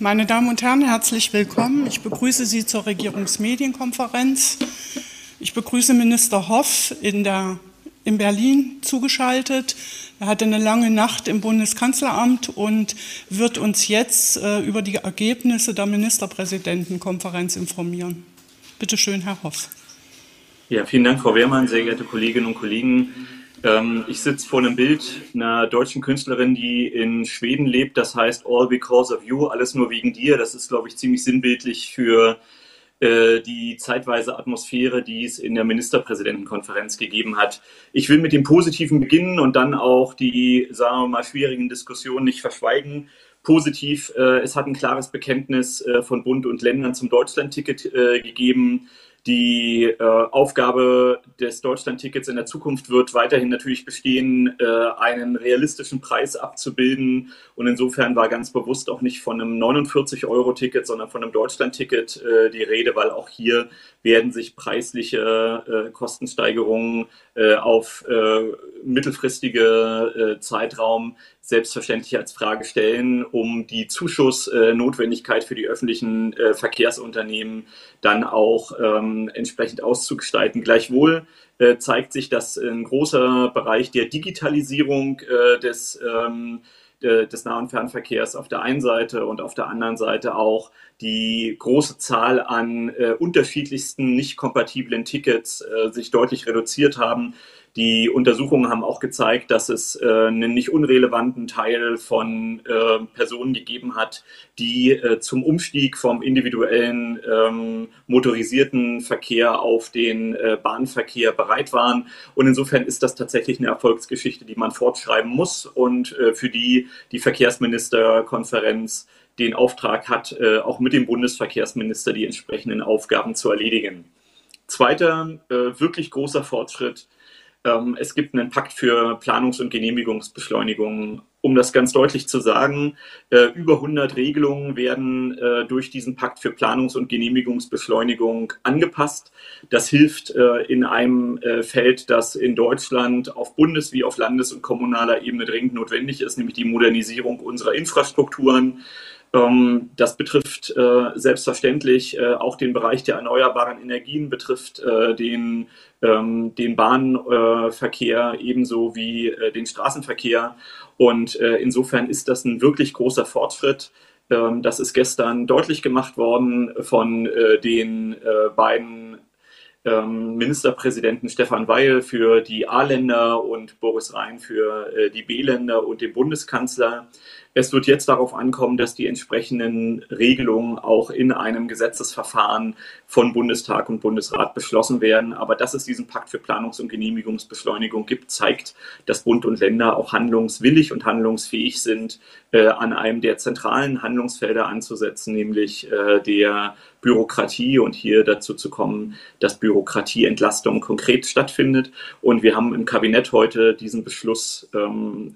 Meine Damen und Herren, herzlich willkommen. Ich begrüße Sie zur Regierungsmedienkonferenz. Ich begrüße Minister Hoff in, der, in Berlin zugeschaltet. Er hatte eine lange Nacht im Bundeskanzleramt und wird uns jetzt äh, über die Ergebnisse der Ministerpräsidentenkonferenz informieren. Bitte schön, Herr Hoff. Ja, vielen Dank, Frau Wehrmann, sehr geehrte Kolleginnen und Kollegen. Ähm, ich sitze vor einem Bild einer deutschen Künstlerin, die in Schweden lebt. Das heißt All Because of You, alles nur wegen dir. Das ist, glaube ich, ziemlich sinnbildlich für äh, die zeitweise Atmosphäre, die es in der Ministerpräsidentenkonferenz gegeben hat. Ich will mit dem Positiven beginnen und dann auch die, sagen wir mal, schwierigen Diskussionen nicht verschweigen. Positiv, äh, es hat ein klares Bekenntnis äh, von Bund und Ländern zum Deutschlandticket äh, gegeben. Die äh, Aufgabe des Deutschlandtickets in der Zukunft wird weiterhin natürlich bestehen, äh, einen realistischen Preis abzubilden. Und insofern war ganz bewusst auch nicht von einem 49-Euro-Ticket, sondern von einem Deutschlandticket äh, die Rede, weil auch hier werden sich preisliche äh, Kostensteigerungen äh, auf äh, mittelfristige Zeitraum selbstverständlich als Frage stellen, um die Zuschussnotwendigkeit für die öffentlichen Verkehrsunternehmen dann auch ähm, entsprechend auszugestalten. Gleichwohl zeigt sich, dass ein großer Bereich der Digitalisierung des ähm, des Nah- und Fernverkehrs auf der einen Seite und auf der anderen Seite auch die große Zahl an äh, unterschiedlichsten nicht kompatiblen Tickets äh, sich deutlich reduziert haben. Die Untersuchungen haben auch gezeigt, dass es äh, einen nicht unrelevanten Teil von äh, Personen gegeben hat, die äh, zum Umstieg vom individuellen ähm, motorisierten Verkehr auf den äh, Bahnverkehr bereit waren. Und insofern ist das tatsächlich eine Erfolgsgeschichte, die man fortschreiben muss und äh, für die die Verkehrsministerkonferenz den Auftrag hat, äh, auch mit dem Bundesverkehrsminister die entsprechenden Aufgaben zu erledigen. Zweiter wirklich großer Fortschritt es gibt einen Pakt für Planungs- und Genehmigungsbeschleunigung. Um das ganz deutlich zu sagen, äh, über 100 Regelungen werden äh, durch diesen Pakt für Planungs- und Genehmigungsbeschleunigung angepasst. Das hilft äh, in einem Feld, das in Deutschland auf Bundes- wie auf Landes- und kommunaler Ebene dringend notwendig ist, nämlich die Modernisierung unserer Infrastrukturen. Ähm, das betrifft selbstverständlich auch den Bereich der erneuerbaren Energien, betrifft den, ähm, den Bahnverkehr ebenso wie den Straßenverkehr. Und insofern ist das ein wirklich großer Fortschritt. Ähm, das ist gestern deutlich gemacht worden von den beiden Ministerpräsidenten Stefan Weil für die A-Länder und Boris Rhein für die B-Länder und den Bundeskanzler. Es wird jetzt darauf ankommen, dass die entsprechenden Regelungen auch in einem Gesetzesverfahren von Bundestag und Bundesrat beschlossen werden. Aber dass es diesen Pakt für Planungs- und Genehmigungsbeschleunigung gibt, zeigt, dass Bund und Länder auch handlungswillig und handlungsfähig sind, äh, an einem der zentralen Handlungsfelder anzusetzen, nämlich äh, der Bürokratie und hier dazu zu kommen, dass Bürokratieentlastung konkret stattfindet. Und wir haben im Kabinett heute diesen Beschluss ähm,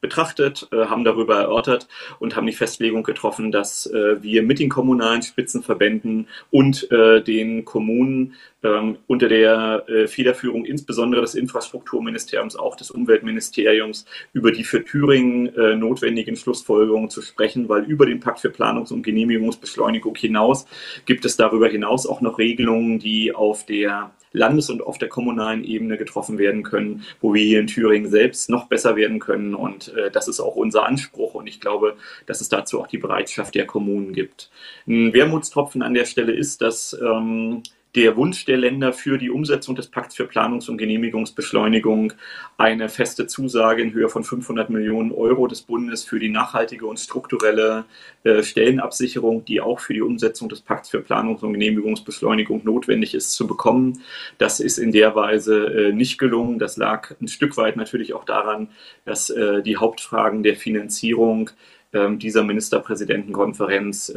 betrachtet, äh, haben darüber erörtert und haben die Festlegung getroffen, dass äh, wir mit den kommunalen Spitzenverbänden und äh, den Kommunen ähm, unter der Federführung insbesondere des Infrastrukturministeriums, auch des Umweltministeriums, über die für Thüringen notwendigen Schlussfolgerungen zu sprechen, weil über den Pakt für Planungs- und Genehmigungsbeschleunigung hinaus gibt es darüber hinaus auch noch Regelungen, die auf der Landes- und auf der kommunalen Ebene getroffen werden können, wo wir hier in Thüringen selbst noch besser werden können. Und äh, das ist auch unser Anspruch. Und ich glaube, dass es dazu auch die Bereitschaft der Kommunen gibt. Ein Wermutstropfen an der Stelle ist, dass ähm, der Wunsch der Länder für die Umsetzung des Pakts für Planungs- und Genehmigungsbeschleunigung eine feste Zusage in Höhe von 500 Millionen Euro des Bundes für die nachhaltige und strukturelle äh, Stellenabsicherung, die auch für die Umsetzung des Pakts für Planungs- und Genehmigungsbeschleunigung notwendig ist, zu bekommen. Das ist in der Weise äh, nicht gelungen. Das lag ein Stück weit natürlich auch daran, dass äh, die Hauptfragen der Finanzierung ähm, dieser Ministerpräsidentenkonferenz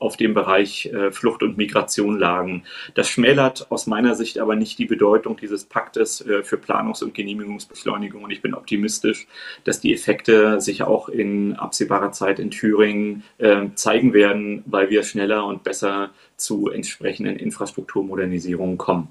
auf dem Bereich äh, Flucht und Migration lagen. Das schmälert aus meiner Sicht aber nicht die Bedeutung dieses Paktes äh, für Planungs- und Genehmigungsbeschleunigung. Und ich bin optimistisch, dass die Effekte sich auch in absehbarer Zeit in Thüringen äh, zeigen werden, weil wir schneller und besser zu entsprechenden Infrastrukturmodernisierungen kommen.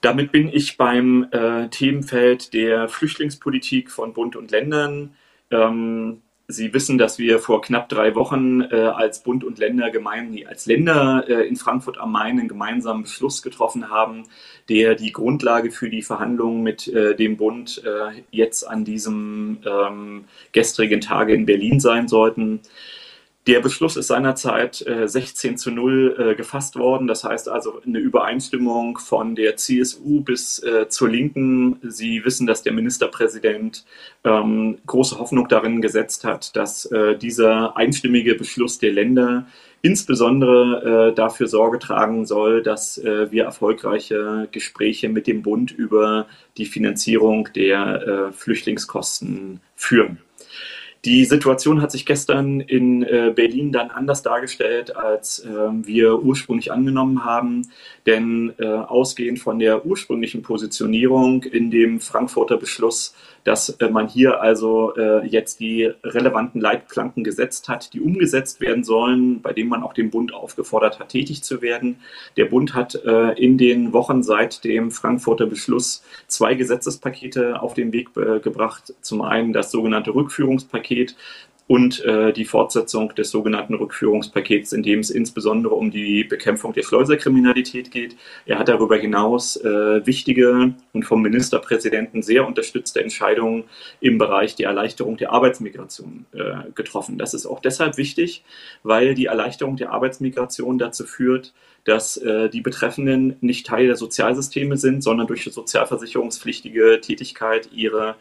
Damit bin ich beim Themenfeld der Flüchtlingspolitik von Bund und Ländern. Ähm, Sie wissen, dass wir vor knapp drei Wochen äh, als Bund und Länder gemein, als Länder äh, in Frankfurt am Main einen gemeinsamen Beschluss getroffen haben, der die Grundlage für die Verhandlungen mit äh, dem Bund äh, jetzt an diesem ähm, gestrigen Tage in Berlin sein sollten. Der Beschluss ist seinerzeit äh, 16 zu 0 äh, gefasst worden. Das heißt also eine Übereinstimmung von der CSU bis äh, zur Linken. Sie wissen, dass der Ministerpräsident ähm, große Hoffnung darin gesetzt hat, dass äh, dieser einstimmige Beschluss der Länder insbesondere äh, dafür Sorge tragen soll, dass äh, wir erfolgreiche Gespräche mit dem Bund über die Finanzierung der Flüchtlingskosten führen. Die Situation hat sich gestern in äh, Berlin dann anders dargestellt, als äh, wir ursprünglich angenommen haben. Denn äh, ausgehend von der ursprünglichen Positionierung in dem Frankfurter Beschluss dass äh, man hier also äh, jetzt die relevanten Leitplanken gesetzt hat, die umgesetzt werden sollen, bei denen man auch den Bund aufgefordert hat, tätig zu werden. Der Bund hat äh, in den Wochen seit dem Frankfurter Beschluss zwei Gesetzespakete auf den Weg gebracht. Zum einen das sogenannte Rückführungspaket, und äh, die Fortsetzung des sogenannten Rückführungspakets, in dem es insbesondere um die Bekämpfung der Schleuserkriminalität geht. Er hat darüber hinaus äh, wichtige und vom Ministerpräsidenten sehr unterstützte Entscheidungen im Bereich der Erleichterung der Arbeitsmigration äh, getroffen. Das ist auch deshalb wichtig, weil die Erleichterung der Arbeitsmigration dazu führt, dass äh, die Betreffenden nicht Teil der Sozialsysteme sind, sondern durch sozialversicherungspflichtige Tätigkeit ihre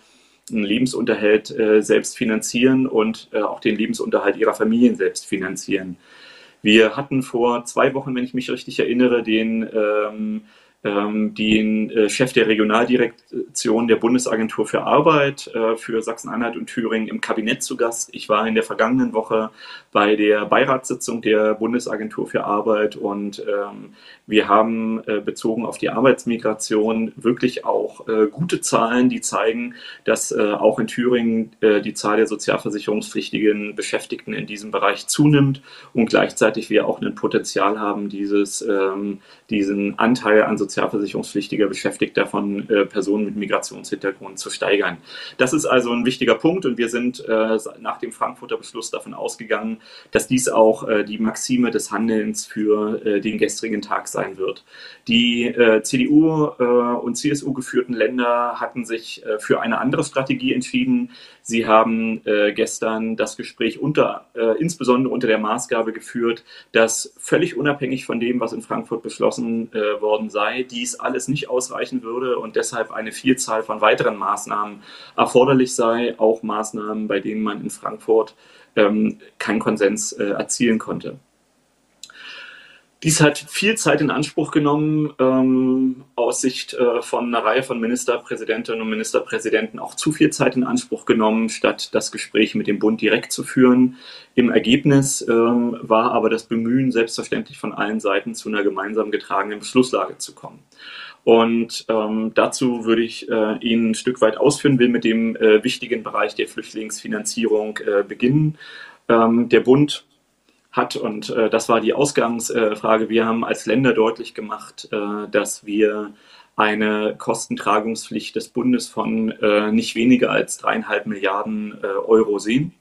einen Lebensunterhalt äh, selbst finanzieren und äh, auch den Lebensunterhalt ihrer Familien selbst finanzieren. Wir hatten vor zwei Wochen, wenn ich mich richtig erinnere, den ähm, den äh, Chef der Regionaldirektion der Bundesagentur für Arbeit äh, für Sachsen-Anhalt und Thüringen im Kabinett zu Gast. Ich war in der vergangenen Woche bei der Beiratssitzung der Bundesagentur für Arbeit und ähm, wir haben äh, bezogen auf die Arbeitsmigration wirklich auch gute Zahlen, die zeigen, dass auch in Thüringen die Zahl der sozialversicherungspflichtigen Beschäftigten in diesem Bereich zunimmt und gleichzeitig wir auch ein Potenzial haben, dieses, ähm, diesen Anteil an sozialversicherungspflichtiger Beschäftigter von äh, Personen mit Migrationshintergrund zu steigern. Das ist also ein wichtiger Punkt und wir sind äh, nach dem Frankfurter Beschluss davon ausgegangen, dass dies auch äh, die Maxime des Handelns für äh, den gestrigen Tag sein wird. Die äh, CDU äh, und CSU geführten Länder hatten sich für eine andere Strategie entschieden. Sie haben gestern das Gespräch unter, insbesondere unter der Maßgabe geführt, dass völlig unabhängig von dem, was in Frankfurt beschlossen worden sei, dies alles nicht ausreichen würde und deshalb eine Vielzahl von weiteren Maßnahmen erforderlich sei, auch Maßnahmen, bei denen man in Frankfurt ähm, keinen Konsens äh, erzielen konnte. Dies hat viel Zeit in Anspruch genommen, ähm, aus Sicht äh, von einer Reihe von Ministerpräsidentinnen und Ministerpräsidenten auch zu viel Zeit in Anspruch genommen, statt das Gespräch mit dem Bund direkt zu führen. Im Ergebnis ähm, war aber das Bemühen selbstverständlich von allen Seiten zu einer gemeinsam getragenen Beschlusslage zu kommen. Und ähm, dazu würde ich äh, Ihnen ein Stück weit ausführen, will mit dem äh, wichtigen Bereich der Flüchtlingsfinanzierung äh, beginnen. Ähm, der Bund hat. Und äh, das war die Ausgangsfrage. Wir haben als Länder deutlich gemacht, äh, dass wir eine Kostentragungspflicht des Bundes von äh, nicht weniger als dreieinhalb Milliarden äh, Euro sehen.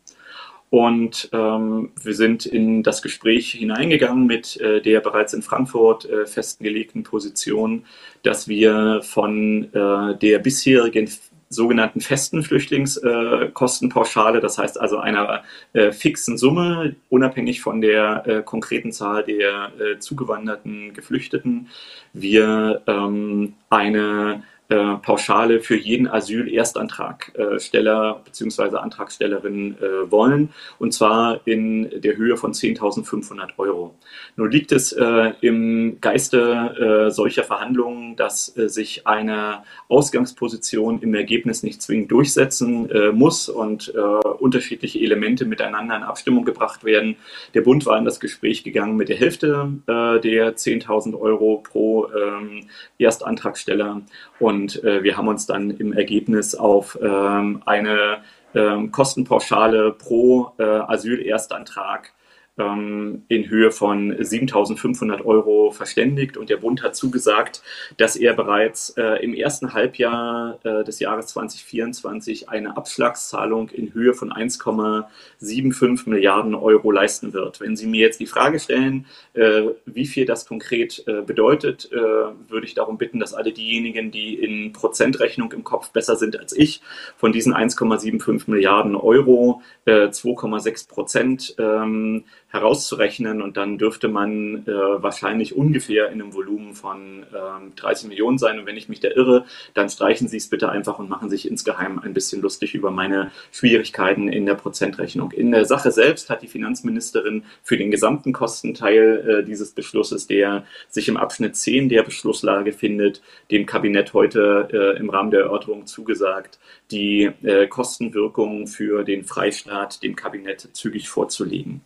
Und ähm, wir sind in das Gespräch hineingegangen mit äh, der bereits in Frankfurt äh, festgelegten Position, dass wir von äh, der bisherigen sogenannten festen Flüchtlingskostenpauschale, das heißt also einer äh, fixen Summe, unabhängig von der äh, konkreten Zahl der äh, zugewanderten Geflüchteten, wir ähm, eine äh, Pauschale für jeden Asyl-Erstantragsteller bzw. Antragstellerin äh, wollen, und zwar in der Höhe von 10.500 Euro. Nun liegt es äh, im Geiste äh, solcher Verhandlungen, dass äh, sich eine Ausgangsposition im Ergebnis nicht zwingend durchsetzen äh, muss und unterschiedliche Elemente miteinander in Abstimmung gebracht werden. Der Bund war in das Gespräch gegangen mit der Hälfte der 10.000 Euro pro ähm, Erstantragsteller und und äh, wir haben uns dann im Ergebnis auf ähm, eine ähm, Kostenpauschale pro äh, Asylerstantrag ähm, in Höhe von 7.500 Euro verständigt und der Bund hat zugesagt, dass er bereits äh, im ersten Halbjahr äh, des Jahres 2024 eine Abschlagszahlung in Höhe von 1,75 Milliarden Euro leisten wird. Wenn Sie mir jetzt die Frage stellen, äh, wie viel das konkret äh, bedeutet, äh, würde ich darum bitten, dass alle diejenigen, die in Prozentrechnung im Kopf besser sind als ich, von diesen 1,75 Milliarden Euro 2,6 äh, Prozent ähm, herauszurechnen und dann dürfte man äh, wahrscheinlich ungefähr in einem Volumen von äh, 30 Millionen sein. Und wenn ich mich da irre, dann streichen Sie es bitte einfach und machen sich insgeheim ein bisschen lustig über meine Schwierigkeiten in der Prozentrechnung. In der Sache selbst hat die Finanzministerin für den gesamten Kostenteil äh, dieses Beschlusses, der sich im Abschnitt 10 der Beschlusslage findet, dem Kabinett heute äh, im Rahmen der Erörterung zugesagt, die äh, Kostenwirkungen für den Freistaat dem Kabinett zügig vorzulegen.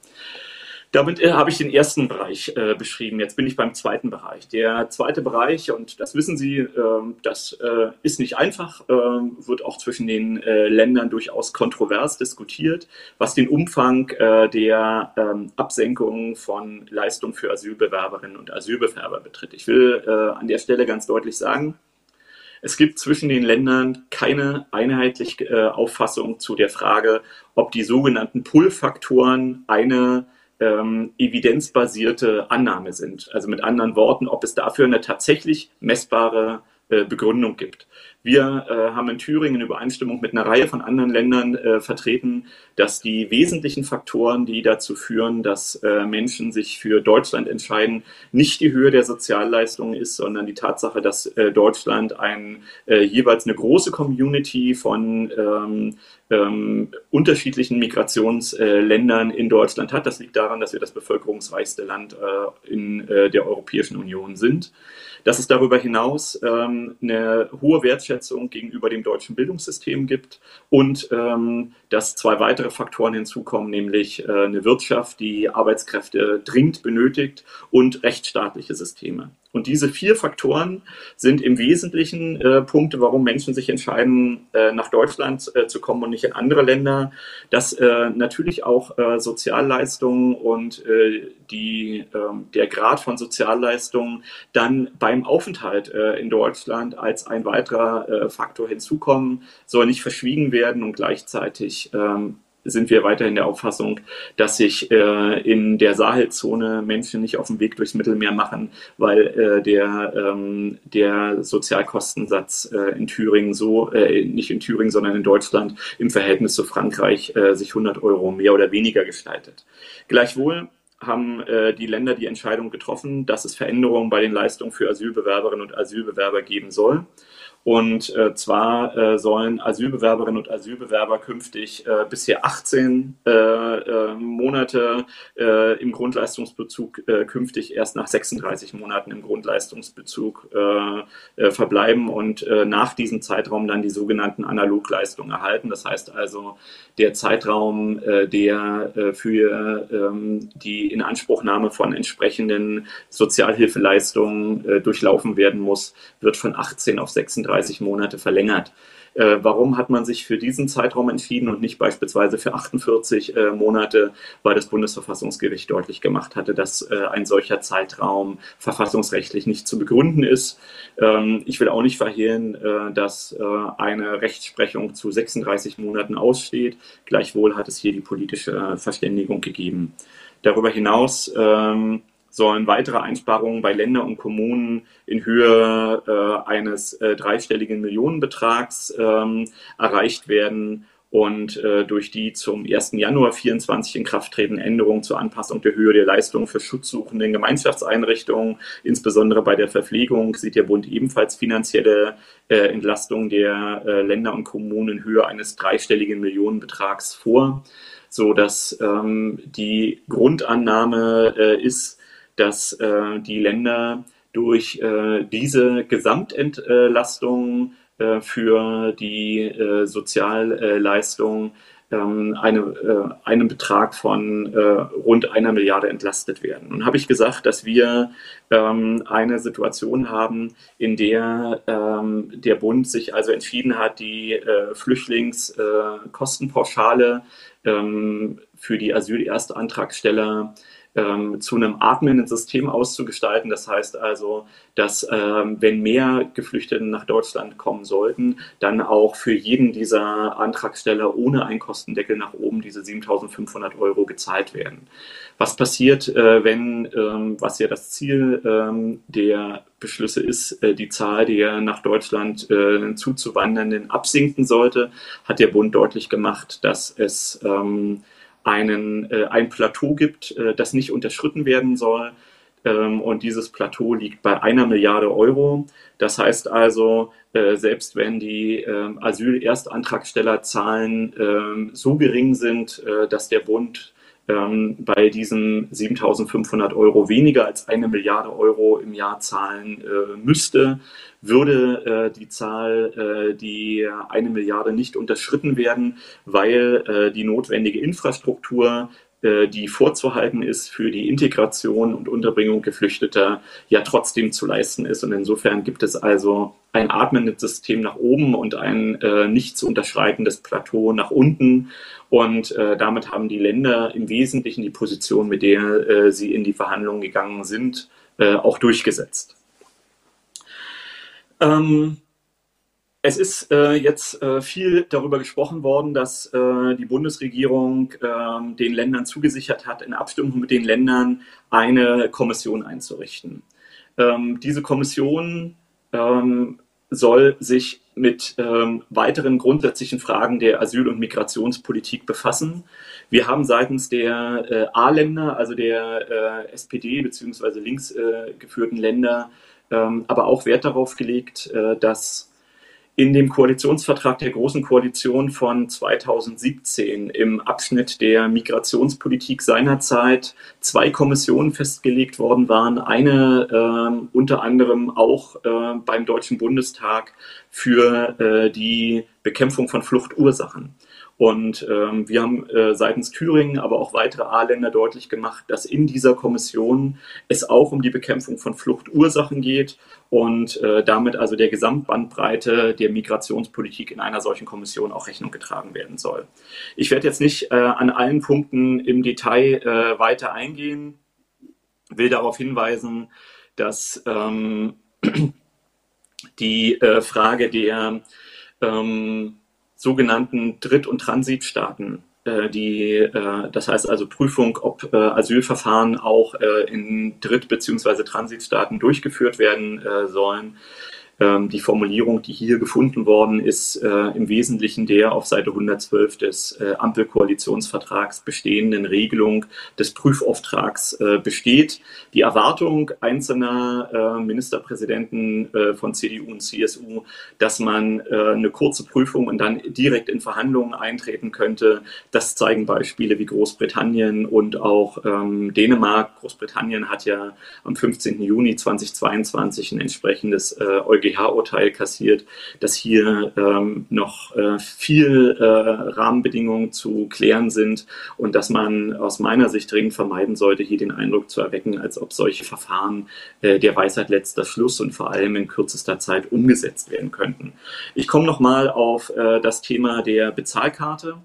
Damit äh, habe ich den ersten Bereich äh, beschrieben. Jetzt bin ich beim zweiten Bereich. Der zweite Bereich, und das wissen Sie, äh, das äh, ist nicht einfach, ähm, wird auch zwischen den äh, Ländern durchaus kontrovers diskutiert, was den Umfang äh, der ähm, Absenkung von Leistungen für Asylbewerberinnen und Asylbewerber betritt. Ich will an der Stelle ganz deutlich sagen, es gibt zwischen den Ländern keine einheitliche Auffassung zu der Frage, ob die sogenannten Pull-Faktoren eine ähm, evidenzbasierte Annahme sind. Also mit anderen Worten, ob es dafür eine tatsächlich messbare Begründung gibt. Wir äh, haben in Thüringen in Übereinstimmung mit einer Reihe von anderen Ländern äh, vertreten, dass die wesentlichen Faktoren, die dazu führen, dass äh, Menschen sich für Deutschland entscheiden, nicht die Höhe der Sozialleistungen ist, sondern die Tatsache, dass äh, Deutschland ein, äh, jeweils eine große Community von ähm, ähm, unterschiedlichen Migrationsländern in Deutschland hat. Das liegt daran, dass wir das bevölkerungsreichste Land äh, in der Europäischen Union sind dass es darüber hinaus ähm, eine hohe Wertschätzung gegenüber dem deutschen Bildungssystem gibt und ähm, dass zwei weitere Faktoren hinzukommen, nämlich äh, eine Wirtschaft, die Arbeitskräfte dringend benötigt und rechtsstaatliche Systeme. Und diese vier Faktoren sind im Wesentlichen äh, Punkte, warum Menschen sich entscheiden, äh, nach Deutschland äh, zu kommen und nicht in andere Länder. Dass äh, natürlich auch äh, Sozialleistungen und äh, die, ähm, der Grad von Sozialleistungen dann beim Aufenthalt in Deutschland als ein weiterer Faktor hinzukommen, soll nicht verschwiegen werden und gleichzeitig ähm, sind wir weiterhin der Auffassung, dass sich äh, in der Sahelzone Menschen nicht auf den Weg durchs Mittelmeer machen, weil äh, der, ähm, der Sozialkostensatz äh, in Thüringen so, äh, nicht in Thüringen, sondern in Deutschland im Verhältnis zu Frankreich äh, sich 100 Euro mehr oder weniger gestaltet. Gleichwohl haben äh, die Länder die Entscheidung getroffen, dass es Veränderungen bei den Leistungen für Asylbewerberinnen und Asylbewerber geben soll. Und äh, zwar äh, sollen Asylbewerberinnen und Asylbewerber künftig äh, bisher 18 äh, äh, Monate äh, im Grundleistungsbezug künftig erst nach 36 Monaten im Grundleistungsbezug verbleiben und nach diesem Zeitraum dann die sogenannten Analogleistungen erhalten. Das heißt also, der Zeitraum, der für ähm, die Inanspruchnahme von entsprechenden Sozialhilfeleistungen durchlaufen werden muss, wird von 18 auf 36 36 Monate verlängert. Äh, warum hat man sich für diesen Zeitraum entschieden und nicht beispielsweise für 48 äh, Monate, weil das Bundesverfassungsgericht deutlich gemacht hatte, dass äh, ein solcher Zeitraum verfassungsrechtlich nicht zu begründen ist. Ähm, ich will auch nicht verhehlen, äh, dass äh, eine Rechtsprechung zu 36 Monaten aussteht. Gleichwohl hat es hier die politische äh, Verständigung gegeben. Darüber hinaus ähm, sollen weitere Einsparungen bei Ländern und Kommunen in Höhe äh, eines äh, dreistelligen Millionenbetrags ähm, erreicht werden und äh, durch die zum 1. Januar 24 in Kraft tretenden Änderungen zur Anpassung der Höhe der Leistungen für Schutzsuchende in Gemeinschaftseinrichtungen, insbesondere bei der Verpflegung, sieht der Bund ebenfalls finanzielle äh, Entlastungen der äh, Länder und Kommunen in Höhe eines dreistelligen Millionenbetrags vor, so dass ähm, die Grundannahme äh, ist, dass äh, die Länder durch äh, diese Gesamtentlastung äh, für die äh, Sozialleistung ähm, eine, äh, einen Betrag von äh, rund einer Milliarde entlastet werden. Nun habe ich gesagt, dass wir ähm, eine Situation haben, in der ähm, der Bund sich also entschieden hat, die Flüchtlingskostenpauschale für die Asylerstantragsteller ähm, zu einem atmenden System auszugestalten. Das heißt also, dass ähm, wenn mehr Geflüchtete nach Deutschland kommen sollten, dann auch für jeden dieser Antragsteller ohne Einkostendeckel nach oben diese 7.500 Euro gezahlt werden. Was passiert, äh, wenn, ähm, was ja das Ziel ähm, der Beschlüsse ist, äh, die Zahl der nach Deutschland äh, zuzuwandernden absinken sollte, hat der Bund deutlich gemacht, dass es ähm, einen, äh, ein Plateau gibt, äh, das nicht unterschritten werden soll. Ähm, und dieses Plateau liegt bei einer Milliarde Euro. Das heißt also, äh, selbst wenn die äh, Asyl-Erstantragstellerzahlen äh, so gering sind, äh, dass der Bund ähm, bei diesen 7.500 Euro weniger als eine Milliarde Euro im Jahr zahlen äh, müsste, würde äh, die Zahl, äh, die eine Milliarde nicht unterschritten werden, weil äh, die notwendige Infrastruktur die vorzuhalten ist für die Integration und Unterbringung Geflüchteter, ja trotzdem zu leisten ist. Und insofern gibt es also ein atmendes System nach oben und ein äh, nicht zu unterschreitendes Plateau nach unten. Und äh, damit haben die Länder im Wesentlichen die Position, mit der äh, sie in die Verhandlungen gegangen sind, äh, auch durchgesetzt. Ähm, es ist äh, jetzt äh, viel darüber gesprochen worden, dass äh, die Bundesregierung ähm, den Ländern zugesichert hat, in Abstimmung mit den Ländern eine Kommission einzurichten. Ähm, diese Kommission ähm, soll sich mit ähm, weiteren grundsätzlichen Fragen der Asyl- und Migrationspolitik befassen. Wir haben seitens der äh, A-Länder, also der äh, SPD bzw. links geführten Länder, ähm, aber auch Wert darauf gelegt, äh, dass in dem Koalitionsvertrag der Großen Koalition von 2017 im Abschnitt der Migrationspolitik seinerzeit zwei Kommissionen festgelegt worden waren. Eine äh, unter anderem auch äh, beim Deutschen Bundestag für äh, die Bekämpfung von Fluchtursachen. Und ähm, wir haben äh, seitens Thüringen, aber auch weitere A-Länder deutlich gemacht, dass in dieser Kommission es auch um die Bekämpfung von Fluchtursachen geht und äh, damit also der Gesamtbandbreite der Migrationspolitik in einer solchen Kommission auch Rechnung getragen werden soll. Ich werde jetzt nicht äh, an allen Punkten im Detail äh, weiter eingehen, will darauf hinweisen, dass ähm, die äh, Frage der ähm, sogenannten Dritt- und Transitstaaten. Äh, die, äh, das heißt also Prüfung, ob äh, Asylverfahren auch in Dritt- bzw. Transitstaaten durchgeführt werden sollen. Ähm, die Formulierung, die hier gefunden worden ist, äh, im Wesentlichen der auf Seite 112 des äh, Ampelkoalitionsvertrags bestehenden Regelung des Prüfauftrags äh, besteht. Die Erwartung einzelner Ministerpräsidenten von CDU und CSU, dass man eine kurze Prüfung und dann direkt in Verhandlungen eintreten könnte, das zeigen Beispiele wie Großbritannien und auch ähm, Dänemark. Großbritannien hat ja am 15. Juni 2022 ein entsprechendes EuGH BGH-Urteil kassiert, dass hier ähm, noch äh, viel äh, Rahmenbedingungen zu klären sind und dass man aus meiner Sicht dringend vermeiden sollte, hier den Eindruck zu erwecken, als ob solche Verfahren äh, der Weisheit letzter Schluss und vor allem in kürzester Zeit umgesetzt werden könnten. Ich komme nochmal auf äh, das Thema der Bezahlkarte.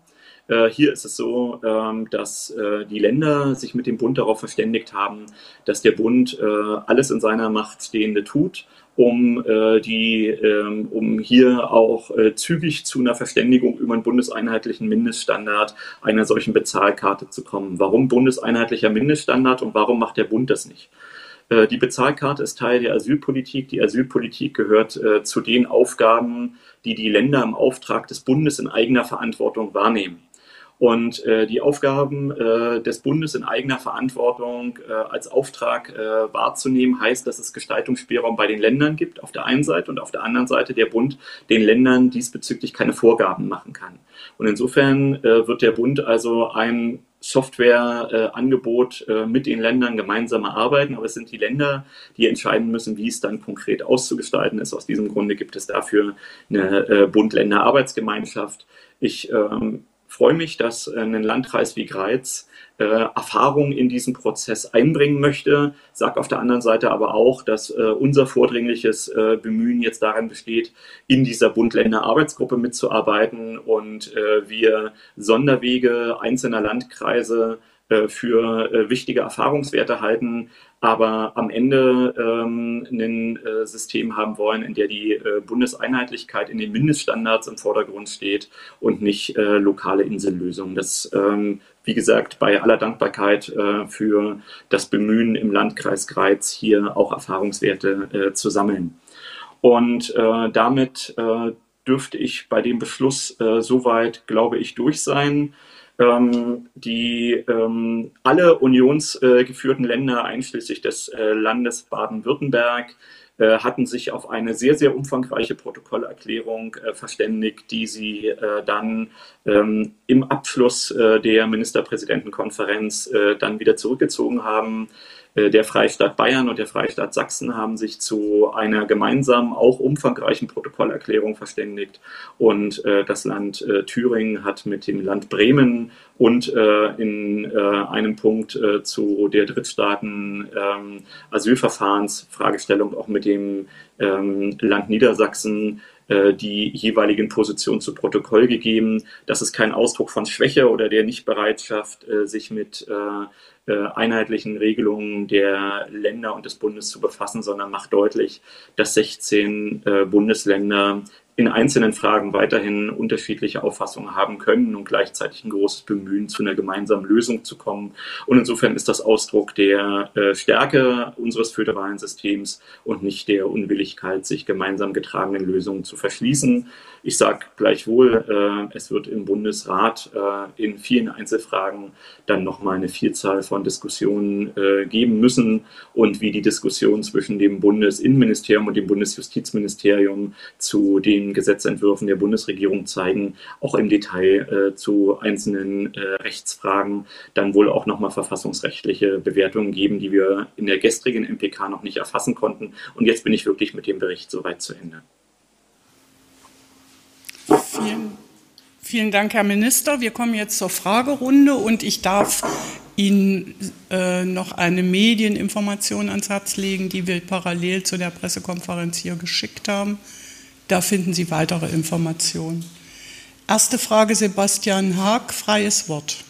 Äh, hier ist es so, ähm, dass äh, die Länder sich mit dem Bund darauf verständigt haben, dass der Bund alles in seiner Macht Stehende tut, um, äh, die, ähm, um hier auch äh, zügig zu einer Verständigung über einen bundeseinheitlichen Mindeststandard einer solchen Bezahlkarte zu kommen. Warum bundeseinheitlicher Mindeststandard und warum macht der Bund das nicht? Äh, die Bezahlkarte ist Teil der Asylpolitik. Die Asylpolitik gehört äh, zu den Aufgaben, die die Länder im Auftrag des Bundes in eigener Verantwortung wahrnehmen. Und äh, die Aufgaben äh, des Bundes in eigener Verantwortung äh, als Auftrag äh, wahrzunehmen, heißt, dass es Gestaltungsspielraum bei den Ländern gibt, auf der einen Seite, und auf der anderen Seite der Bund den Ländern diesbezüglich keine Vorgaben machen kann. Und insofern äh, wird der Bund also ein Softwareangebot äh, mit den Ländern gemeinsam erarbeiten, aber es sind die Länder, die entscheiden müssen, wie es dann konkret auszugestalten ist. Aus diesem Grunde gibt es dafür eine äh, Bund-Länder-Arbeitsgemeinschaft. Ich ähm, freue mich, dass äh, ein Landkreis wie Greiz äh, Erfahrung in diesen Prozess einbringen möchte. Sag auf der anderen Seite aber auch, dass äh, unser vordringliches äh, Bemühen jetzt darin besteht, in dieser Bund-Länder-Arbeitsgruppe mitzuarbeiten und äh, wir Sonderwege einzelner Landkreise äh, für äh, wichtige Erfahrungswerte halten, aber am Ende ähm, ein äh, System haben wollen, in der die äh, Bundeseinheitlichkeit in den Mindeststandards im Vordergrund steht und nicht äh, lokale Insellösungen. Das, ähm, wie gesagt, bei aller Dankbarkeit äh, für das Bemühen im Landkreis Greiz hier auch Erfahrungswerte äh, zu sammeln. Und äh, damit dürfte ich bei dem Beschluss soweit, glaube ich, durch sein ähm, die ähm, alle unionsgeführten äh, Länder, einschließlich des äh, Landes Baden-Württemberg, äh, hatten sich auf eine sehr, sehr umfangreiche Protokollerklärung äh, verständigt, die sie äh, dann ähm, im Abschluss der Ministerpräsidentenkonferenz dann wieder zurückgezogen haben. Äh, der Freistaat Bayern und der Freistaat Sachsen haben sich zu einer gemeinsamen, auch umfangreichen Protokollerklärung verständigt. Und äh, das Land äh, Thüringen hat mit dem Land Bremen und äh, in äh, einem Punkt äh, zu der Drittstaaten ähm, Asylverfahrensfragestellung auch mit dem ähm, Land Niedersachsen die jeweiligen Positionen zu Protokoll gegeben. Das ist kein Ausdruck von Schwäche oder der Nichtbereitschaft, sich mit äh, einheitlichen Regelungen der Länder und des Bundes zu befassen, sondern macht deutlich, dass 16 äh, Bundesländer in einzelnen Fragen weiterhin unterschiedliche Auffassungen haben können und gleichzeitig ein großes Bemühen, zu einer gemeinsamen Lösung zu kommen. Und insofern ist das Ausdruck der äh, Stärke unseres föderalen Systems und nicht der Unwilligkeit, sich gemeinsam getragenen Lösungen zu verschließen. Ich sage gleichwohl, äh, es wird im Bundesrat äh, in vielen Einzelfragen dann nochmal eine Vielzahl von Diskussionen äh, geben müssen und wie die Diskussion zwischen dem Bundesinnenministerium und dem Bundesjustizministerium zu den Gesetzentwürfen der Bundesregierung zeigen, auch im Detail äh, zu einzelnen äh, Rechtsfragen dann wohl auch nochmal verfassungsrechtliche Bewertungen geben, die wir in der gestrigen MPK noch nicht erfassen konnten. Und jetzt bin ich wirklich mit dem Bericht soweit zu Ende. Vielen, vielen Dank, Herr Minister. Wir kommen jetzt zur Fragerunde und ich darf Ihnen äh, noch eine Medieninformation ans Herz legen, die wir parallel zu der Pressekonferenz hier geschickt haben. Da finden Sie weitere Informationen. Erste Frage Sebastian Haag, freies Wort.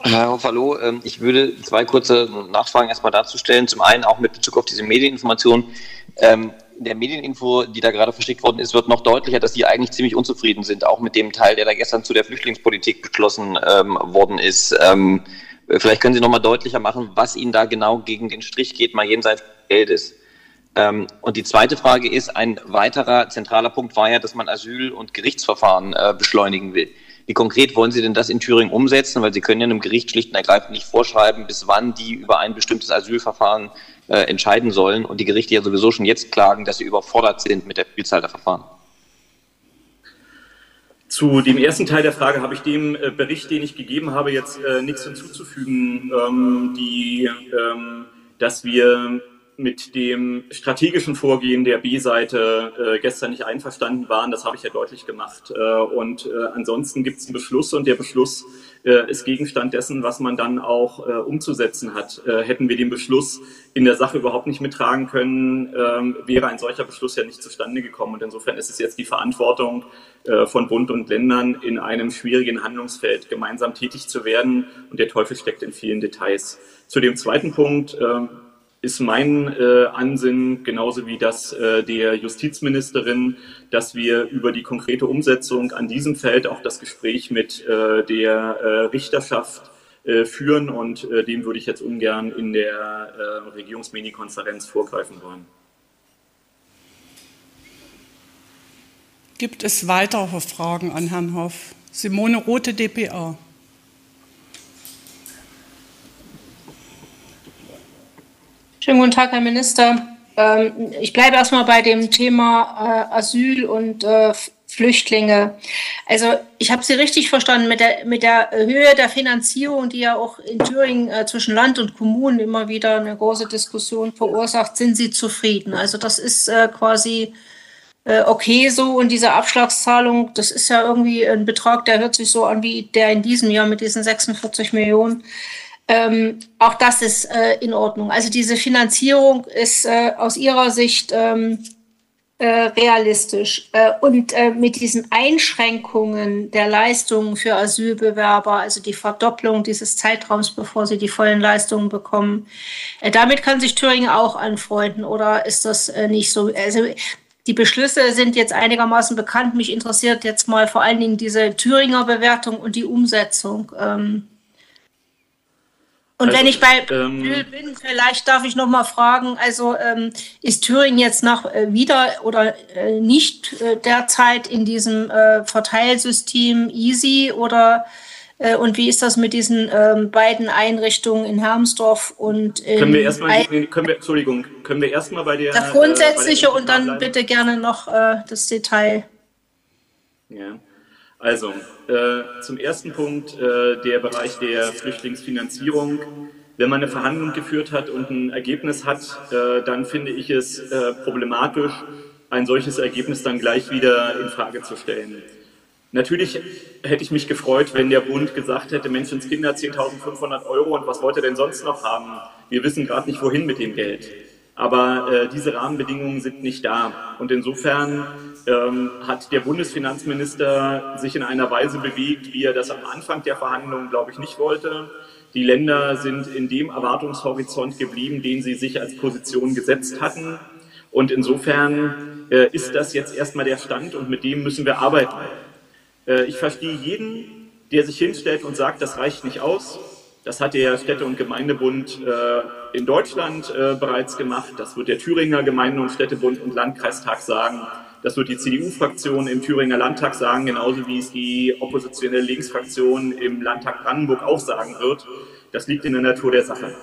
Herr Hoff, hallo. Ähm, ich würde zwei kurze Nachfragen erstmal dazu stellen. Zum einen auch mit Bezug auf diese Medieninformation. In der Medieninfo, die da gerade verschickt worden ist, wird noch deutlicher, dass Sie eigentlich ziemlich unzufrieden sind, auch mit dem Teil, der da gestern zu der Flüchtlingspolitik beschlossen ähm, worden ist. Ähm, vielleicht können Sie noch mal deutlicher machen, was Ihnen da genau gegen den Strich geht, mal jenseits des Geldes. Ähm, und die zweite Frage ist, ein weiterer zentraler Punkt war ja, dass man Asyl- und Gerichtsverfahren äh, beschleunigen will. Wie konkret wollen Sie denn das in Thüringen umsetzen? Weil Sie können ja einem Gericht schlicht und ergreifend nicht vorschreiben, bis wann die über ein bestimmtes Asylverfahren äh, entscheiden sollen und die Gerichte ja sowieso schon jetzt klagen, dass sie überfordert sind mit der Vielzahl der Verfahren. Zu dem ersten Teil der Frage habe ich dem äh, Bericht, den ich gegeben habe, jetzt äh, nichts hinzuzufügen. Ähm, die, ähm, dass wir mit dem strategischen Vorgehen der B-Seite äh, gestern nicht einverstanden waren. Das habe ich ja deutlich gemacht. Äh, und äh, ansonsten gibt es einen Beschluss und der Beschluss ist Gegenstand dessen, was man dann auch äh, umzusetzen hat. Äh, hätten wir den Beschluss in der Sache überhaupt nicht mittragen können, ähm, wäre ein solcher Beschluss ja nicht zustande gekommen. Und insofern ist es jetzt die Verantwortung äh, von Bund und Ländern, in einem schwierigen Handlungsfeld gemeinsam tätig zu werden. Und der Teufel steckt in vielen Details. Zu dem zweiten Punkt. Ist mein äh, Ansinnen, genauso wie das äh, der Justizministerin, dass wir über die konkrete Umsetzung an diesem Feld auch das Gespräch mit äh, der äh, Richterschaft äh, führen und äh, dem würde ich jetzt ungern in der äh, Regierungsmini-Konferenz vorgreifen wollen. Gibt es weitere Fragen an Herrn Hoff? Simone Rote, dpa. Schönen guten Tag, Herr Minister. Ähm, ich bleibe erstmal bei dem Thema äh, Asyl und äh, Flüchtlinge. Also ich habe Sie richtig verstanden mit der, mit der Höhe der Finanzierung, die ja auch in Thüringen äh, zwischen Land und Kommunen immer wieder eine große Diskussion verursacht. Sind Sie zufrieden? Also das ist quasi äh, okay so und diese Abschlagszahlung, das ist ja irgendwie ein Betrag, der hört sich so an wie der in diesem Jahr mit diesen 46 Millionen. Ähm, auch das ist äh, in Ordnung. Also diese Finanzierung ist äh, aus Ihrer Sicht ähm, äh, realistisch. Äh, und äh, mit diesen Einschränkungen der Leistungen für Asylbewerber, also die Verdopplung dieses Zeitraums, bevor sie die vollen Leistungen bekommen, äh, damit kann sich Thüringen auch anfreunden oder ist das nicht so? Also die Beschlüsse sind jetzt einigermaßen bekannt. Mich interessiert jetzt mal vor allen Dingen diese Thüringer Bewertung und die Umsetzung. Ähm, und also, wenn ich bei ähm, bin, vielleicht darf ich noch mal fragen, also ähm, ist Thüringen jetzt nach äh, wieder oder äh, nicht äh, derzeit in diesem äh, Verteilsystem easy oder äh, und wie ist das mit diesen ähm, beiden Einrichtungen in Hermsdorf und in können wir erstmal können wir Entschuldigung können wir erstmal bei der das grundsätzliche äh, und dann bleiben? bitte gerne noch äh, das Detail ja also äh, zum ersten Punkt äh, der Bereich der Flüchtlingsfinanzierung. Wenn man eine Verhandlung geführt hat und ein Ergebnis hat, äh, dann finde ich es äh, problematisch, ein solches Ergebnis dann gleich wieder in Frage zu stellen. Natürlich hätte ich mich gefreut, wenn der Bund gesagt hätte, Menschenskinder 10.500 Euro und was wollt ihr denn sonst noch haben? Wir wissen gerade nicht, wohin mit dem Geld. Aber äh, diese Rahmenbedingungen sind nicht da. Und insofern ähm, hat der Bundesfinanzminister sich in einer Weise bewegt, wie er das am Anfang der Verhandlungen, glaube ich, nicht wollte. Die Länder sind in dem Erwartungshorizont geblieben, den sie sich als Position gesetzt hatten. Und insofern äh, ist das jetzt erstmal der Stand und mit dem müssen wir arbeiten. Äh, ich verstehe jeden, der sich hinstellt und sagt, das reicht nicht aus. Das hat der Städte- und Gemeindebund äh, in Deutschland äh, bereits gemacht. Das wird der Thüringer Gemeinde- und Städtebund und Landkreistag sagen. Das wird die CDU-Fraktion im Thüringer Landtag sagen, genauso wie es die oppositionelle Linksfraktion im Landtag Brandenburg auch sagen wird. Das liegt in der Natur der Sache.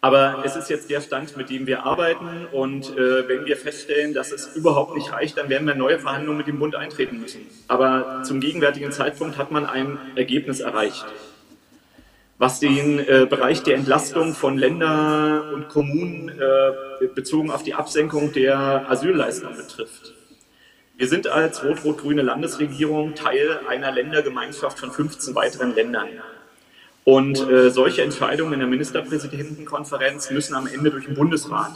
Aber es ist jetzt der Stand, mit dem wir arbeiten. Und äh, wenn wir feststellen, dass es überhaupt nicht reicht, dann werden wir neue Verhandlungen mit dem Bund eintreten müssen. Aber zum gegenwärtigen Zeitpunkt hat man ein Ergebnis erreicht. Was den äh, Bereich der Entlastung von Ländern und Kommunen äh, bezogen auf die Absenkung der Asylleistungen betrifft. Wir sind als rot-rot-grüne Landesregierung Teil einer Ländergemeinschaft von 15 weiteren Ländern. Und äh, solche Entscheidungen in der Ministerpräsidentenkonferenz müssen am Ende durch den Bundesrat.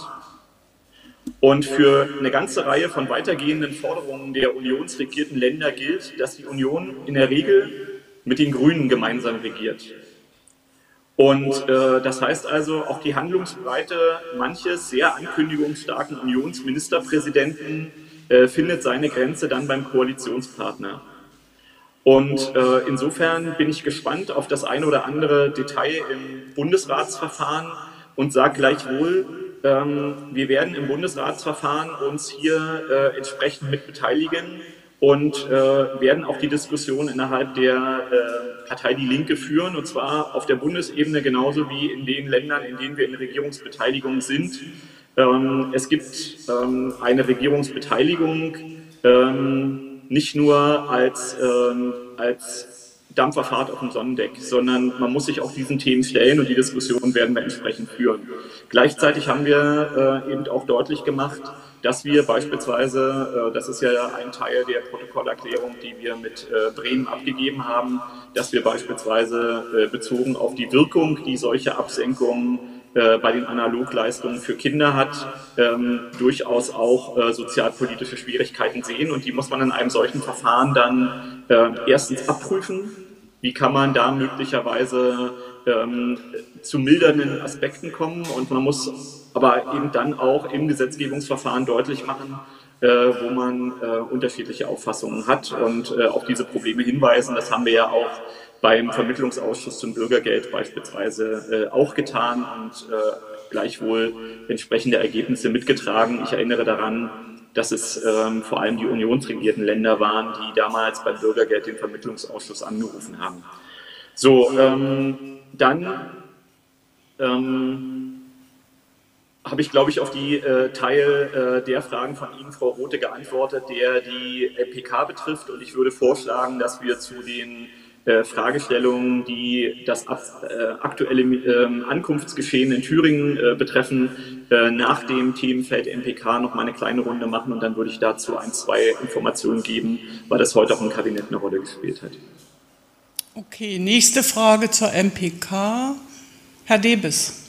Und für eine ganze Reihe von weitergehenden Forderungen der unionsregierten Länder gilt, dass die Union in der Regel mit den Grünen gemeinsam regiert. Und äh, das heißt also, auch die Handlungsbreite manches sehr ankündigungsstarken Unionsministerpräsidenten äh, findet seine Grenze dann beim Koalitionspartner. Und äh, insofern bin ich gespannt auf das eine oder andere Detail im Bundesratsverfahren und sage gleichwohl, ähm, wir werden im Bundesratsverfahren uns hier äh, entsprechend mit beteiligen und äh, werden auch die Diskussion innerhalb der äh, Partei Die Linke führen, und zwar auf der Bundesebene genauso wie in den Ländern, in denen wir in Regierungsbeteiligung sind. Ähm, es gibt ähm, eine Regierungsbeteiligung ähm, nicht nur als, ähm, als Dampferfahrt auf dem Sonnendeck, sondern man muss sich auch diesen Themen stellen und die Diskussion werden wir entsprechend führen. Gleichzeitig haben wir äh, eben auch deutlich gemacht, dass wir beispielsweise, äh, das ist ja ein Teil der Protokollerklärung, die wir mit äh, Bremen abgegeben haben, dass wir beispielsweise äh, bezogen auf die Wirkung, die solche Absenkungen bei den Analogleistungen für Kinder hat, ähm, durchaus auch sozialpolitische Schwierigkeiten sehen. Und die muss man in einem solchen Verfahren dann erstens abprüfen. Wie kann man da möglicherweise ähm, zu mildernden Aspekten kommen? Und man muss aber eben dann auch im Gesetzgebungsverfahren deutlich machen, äh, wo man äh, unterschiedliche Auffassungen hat und äh, auf diese Probleme hinweisen. Das haben wir ja auch beim Vermittlungsausschuss zum Bürgergeld beispielsweise auch getan und gleichwohl entsprechende Ergebnisse mitgetragen. Ich erinnere daran, dass es ähm, vor allem die unionsregierten Länder waren, die damals beim Bürgergeld den Vermittlungsausschuss angerufen haben. So, ähm, dann ähm, habe ich, glaube ich, auf die äh, Teil äh, der Fragen von Ihnen, Frau Rote, geantwortet, der die PK betrifft. Und ich würde vorschlagen, dass wir zu den äh, Fragestellungen, die das äh, aktuelle äh, Ankunftsgeschehen in Thüringen äh, betreffen, äh, nach dem Themenfeld MPK noch mal eine kleine Runde machen und dann würde ich dazu ein, zwei Informationen geben, weil das heute auch im Kabinett eine Rolle gespielt hat. Okay, nächste Frage zur MPK. Herr Debes.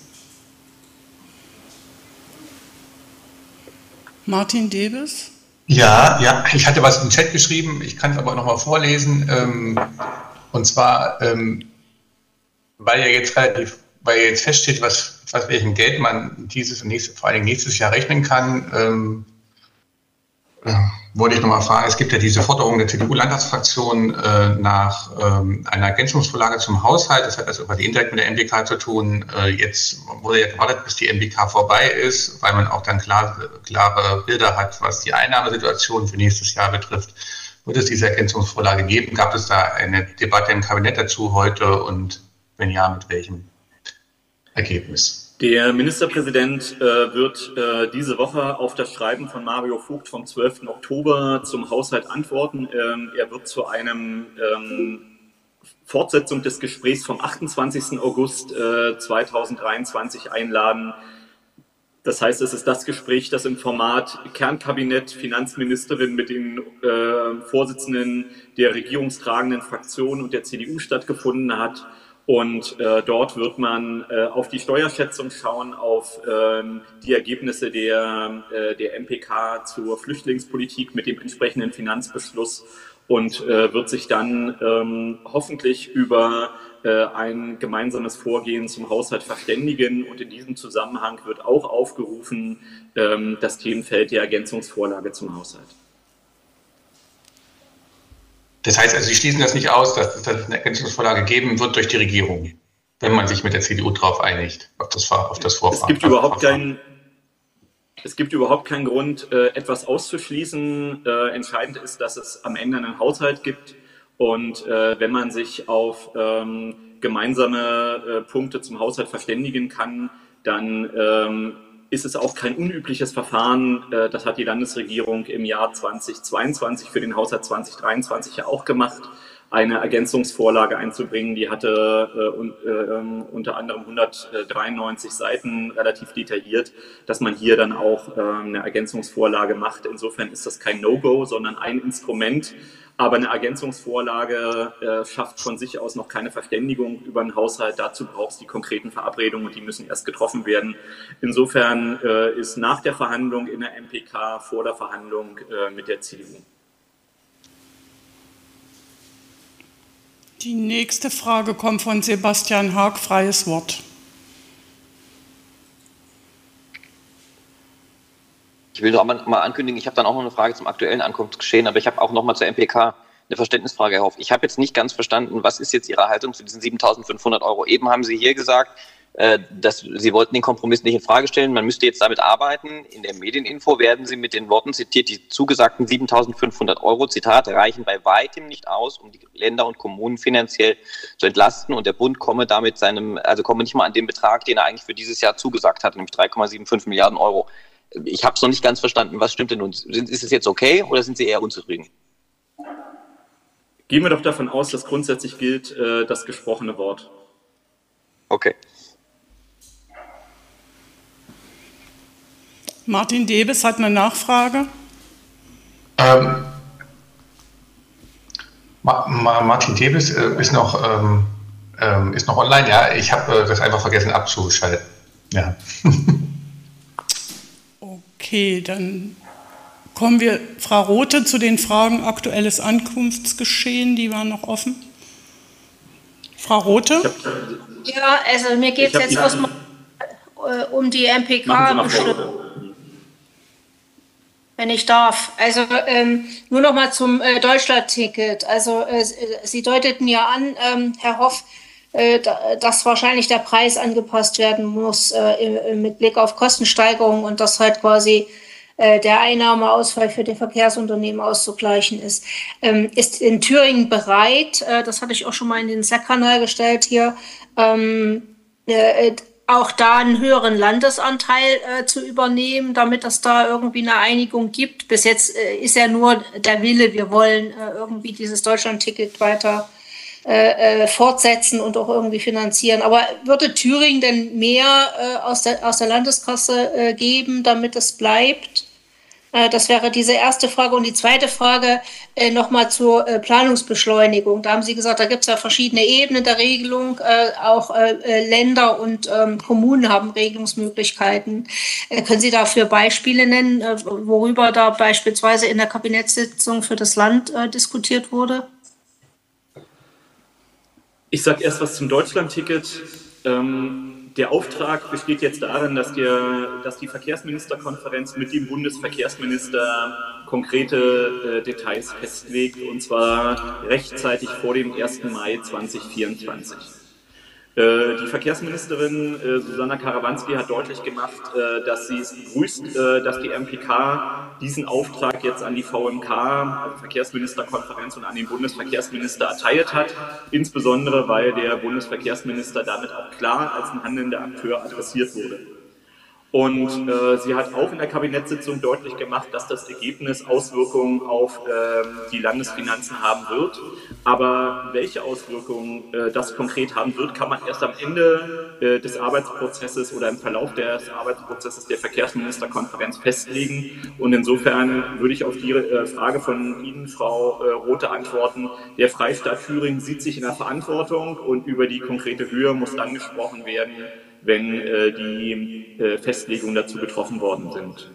Martin Debes? Ja, ja, ich hatte was im Chat geschrieben, ich kann es aber nochmal vorlesen. Ähm, und zwar, ähm, weil ja jetzt relativ, weil jetzt feststeht, was, was welchem Geld man dieses und nächstes, vor allem nächstes Jahr rechnen kann, ähm, äh, wollte ich nochmal fragen, es gibt ja diese Forderung der CDU-Landtagsfraktion äh, nach ähm, einer Ergänzungsvorlage zum Haushalt. Das hat also quasi indirekt mit der MBK zu tun. Äh, jetzt wurde ja gewartet, bis die MBK vorbei ist, weil man auch dann klar, klare Bilder hat, was die Einnahmesituation für nächstes Jahr betrifft. Wird es diese Ergänzungsvorlage geben? Gab es da eine Debatte im Kabinett dazu heute und wenn ja, mit welchem Ergebnis? Der Ministerpräsident äh, wird äh, diese Woche auf das Schreiben von Mario Vogt vom 12. Oktober zum Haushalt antworten. Ähm, er wird zu einem ähm, Fortsetzung des Gesprächs vom 28. August äh, 2023 einladen. Das heißt, es ist das Gespräch, das im Format Kernkabinett Finanzministerin mit den äh, Vorsitzenden der regierungstragenden Fraktion und der CDU stattgefunden hat. Und äh, dort wird man äh, auf die Steuerschätzung schauen, auf ähm, die Ergebnisse der, äh, der MPK zur Flüchtlingspolitik mit dem entsprechenden Finanzbeschluss und äh, wird sich dann ähm, hoffentlich über äh, ein gemeinsames Vorgehen zum Haushalt verständigen. Und in diesem Zusammenhang wird auch aufgerufen ähm, das Themenfeld der Ergänzungsvorlage zum Haushalt. Das heißt also, Sie schließen das nicht aus, dass es eine Ergänzungsvorlage geben wird durch die Regierung, wenn man sich mit der CDU darauf einigt, auf das, auf das Vorfahren. Es gibt überhaupt keinen. Es gibt überhaupt keinen Grund, äh, etwas auszuschließen. Äh, entscheidend ist, dass es am Ende einen Haushalt gibt. Und äh, wenn man sich auf ähm, gemeinsame Punkte zum Haushalt verständigen kann, dann ähm, ist es auch kein unübliches Verfahren. Äh, das hat die Landesregierung im Jahr 2022 für den Haushalt 2023 ja auch gemacht, eine Ergänzungsvorlage einzubringen. Die hatte äh, ähm, unter anderem 193 Seiten relativ detailliert, dass man hier dann auch ähm, eine Ergänzungsvorlage macht. Insofern ist das kein No-Go, sondern ein Instrument, aber eine Ergänzungsvorlage äh, schafft von sich aus noch keine Verständigung über einen Haushalt. Dazu braucht es die konkreten Verabredungen und die müssen erst getroffen werden. Insofern äh, ist nach der Verhandlung in der MPK vor der Verhandlung äh, mit der CDU. Die nächste Frage kommt von Sebastian Haag, freies Wort. Ich will noch mal ankündigen, ich habe dann auch noch eine Frage zum aktuellen Ankunftsgeschehen, aber ich habe auch noch mal zur MPK eine Verständnisfrage, Herr Hoff. Ich habe jetzt nicht ganz verstanden, was ist jetzt Ihre Haltung zu diesen 7.500 Euro? Eben haben Sie hier gesagt, äh, dass Sie wollten den Kompromiss nicht in Frage stellen. Man müsste jetzt damit arbeiten. In der Medieninfo werden Sie mit den Worten zitiert, die zugesagten 7.500 Euro, Zitat, reichen bei weitem nicht aus, um die Länder und Kommunen finanziell zu entlasten. Und der Bund komme damit seinem, also komme nicht mal an den Betrag, den er eigentlich für dieses Jahr zugesagt hat, nämlich 3,75 Milliarden Euro ich habe es noch nicht ganz verstanden. Was stimmt denn nun? Ist es jetzt okay oder sind Sie eher unzufrieden? Gehen wir doch davon aus, dass grundsätzlich gilt äh, das gesprochene Wort. Okay. Martin Debes hat eine Nachfrage. Ähm, Ma Ma Martin Debes äh, ist, noch, ähm, ähm, ist noch online. Ja, ich habe äh, das einfach vergessen abzuschalten. Ja. Okay, dann kommen wir, Frau Rothe, zu den Fragen aktuelles Ankunftsgeschehen, die waren noch offen. Frau Rothe? Ja, also mir geht es jetzt erstmal äh, um die MPK-Beschlüsse. Wenn ich darf. Also ähm, nur noch mal zum äh, Deutschland-Ticket. Also äh, Sie deuteten ja an, ähm, Herr Hoff, äh, dass wahrscheinlich der Preis angepasst werden muss äh, mit Blick auf Kostensteigerungen und dass halt quasi äh, der Einnahmeausfall für die Verkehrsunternehmen auszugleichen ist. Ähm, ist in Thüringen bereit, das hatte ich auch schon mal in den SAC-Kanal gestellt hier, ähm, auch da einen höheren Landesanteil äh, zu übernehmen, damit es da irgendwie eine Einigung gibt. Bis jetzt äh, ist ja nur der Wille, wir wollen äh, irgendwie dieses Deutschland-Ticket weiter äh, äh, fortsetzen und auch irgendwie finanzieren. Aber würde Thüringen denn mehr äh, aus, der, aus der Landeskasse äh, geben, damit es bleibt? Äh, das wäre diese erste Frage. Und die zweite Frage äh, nochmal zur äh, Planungsbeschleunigung. Da haben Sie gesagt, da gibt es ja verschiedene Ebenen der Regelung. Auch Länder und ähm, Kommunen haben Regelungsmöglichkeiten. Können Sie dafür Beispiele nennen, worüber da beispielsweise in der Kabinettssitzung für das Land diskutiert wurde? Ich sage erst was zum Deutschland-Ticket. Ähm, der Auftrag besteht jetzt darin, dass, der, dass die Verkehrsministerkonferenz mit dem Bundesverkehrsminister konkrete äh, Details festlegt, und zwar rechtzeitig vor dem 1. Mai 2024. Äh, die Verkehrsministerin äh, Susanna Karawanski hat deutlich gemacht, äh, dass sie es begrüßt, dass die MPK diesen Auftrag jetzt an die VMK, also Verkehrsministerkonferenz und an den Bundesverkehrsminister erteilt hat, insbesondere weil der Bundesverkehrsminister damit auch klar als ein handelnder Akteur adressiert wurde. Und äh, sie hat auch in der Kabinettssitzung deutlich gemacht, dass das Ergebnis Auswirkungen auf äh, die Landesfinanzen haben wird. Aber welche Auswirkungen äh, das konkret haben wird, kann man erst am Ende äh, des Arbeitsprozesses oder im Verlauf des Arbeitsprozesses der Verkehrsministerkonferenz festlegen. Und insofern würde ich auf die äh, Frage von Ihnen, Frau äh, Rote, antworten. Der Freistaat Thüringen sieht sich in der Verantwortung und über die konkrete Höhe muss dann gesprochen werden wenn äh, die äh, Festlegungen dazu getroffen worden sind.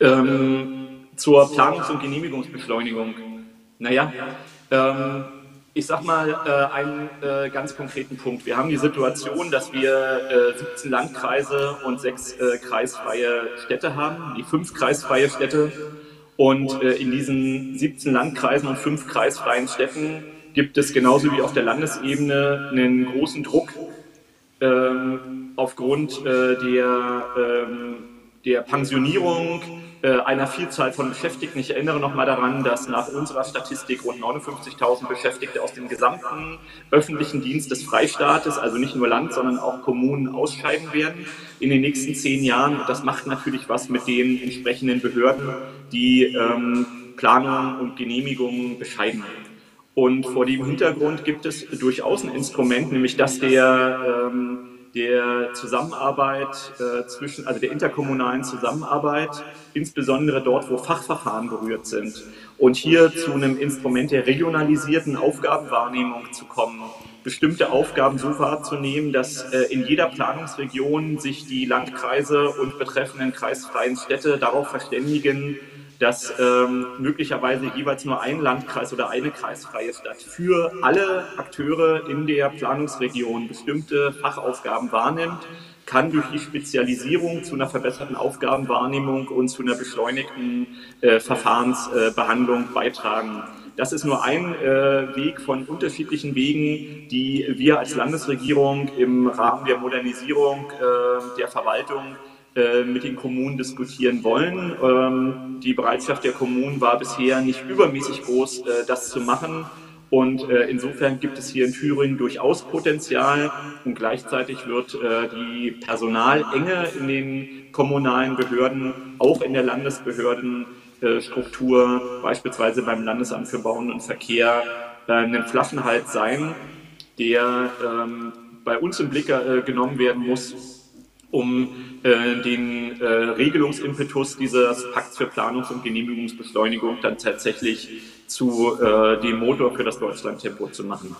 Ähm, zur Planungs- und Genehmigungsbeschleunigung. Naja, ähm, ich sage mal äh, einen äh, ganz konkreten Punkt. Wir haben die Situation, dass wir äh, 17 Landkreise und sechs äh, kreisfreie Städte haben, die fünf kreisfreie Städte. Und äh, in diesen 17 Landkreisen und fünf kreisfreien Städten gibt es genauso wie auf der Landesebene einen großen Druck ähm, aufgrund äh, der, ähm, der Pensionierung äh, einer Vielzahl von Beschäftigten. Ich erinnere nochmal daran, dass nach unserer Statistik rund 59.000 Beschäftigte aus dem gesamten öffentlichen Dienst des Freistaates, also nicht nur Land, sondern auch Kommunen, ausscheiden werden in den nächsten zehn Jahren. Und das macht natürlich was mit den entsprechenden Behörden, die ähm, Planung und Genehmigungen bescheiden. Und vor dem Hintergrund gibt es durchaus ein Instrument, nämlich das der, ähm, der Zusammenarbeit äh, zwischen, also der interkommunalen Zusammenarbeit, insbesondere dort, wo Fachverfahren berührt sind. Und hier zu einem Instrument der regionalisierten Aufgabenwahrnehmung zu kommen, bestimmte Aufgaben so wahrzunehmen, dass äh, in jeder Planungsregion sich die Landkreise und betreffenden kreisfreien Städte darauf verständigen, dass ähm, möglicherweise jeweils nur ein Landkreis oder eine kreisfreie Stadt für alle Akteure in der Planungsregion bestimmte Fachaufgaben wahrnimmt, kann durch die Spezialisierung zu einer verbesserten Aufgabenwahrnehmung und zu einer beschleunigten äh, Verfahrensbehandlung äh, beitragen. Das ist nur ein äh, Weg von unterschiedlichen Wegen, die wir als Landesregierung im Rahmen der Modernisierung äh, der Verwaltung mit den Kommunen diskutieren wollen. Ähm, die Bereitschaft der Kommunen war bisher nicht übermäßig groß, äh, das zu machen. Und äh, insofern gibt es hier in Thüringen durchaus Potenzial und gleichzeitig wird die Personalenge in den kommunalen Behörden, auch in der Landesbehördenstruktur, beispielsweise beim Landesamt für Bauen und Verkehr, ein Flaschenhals sein, der ähm, bei uns im Blick genommen werden muss, um äh, den äh, Regelungsimpetus dieses Pakts für Planungs- und Genehmigungsbeschleunigung dann tatsächlich zu äh, dem Motor für das Deutschlandtempo zu machen.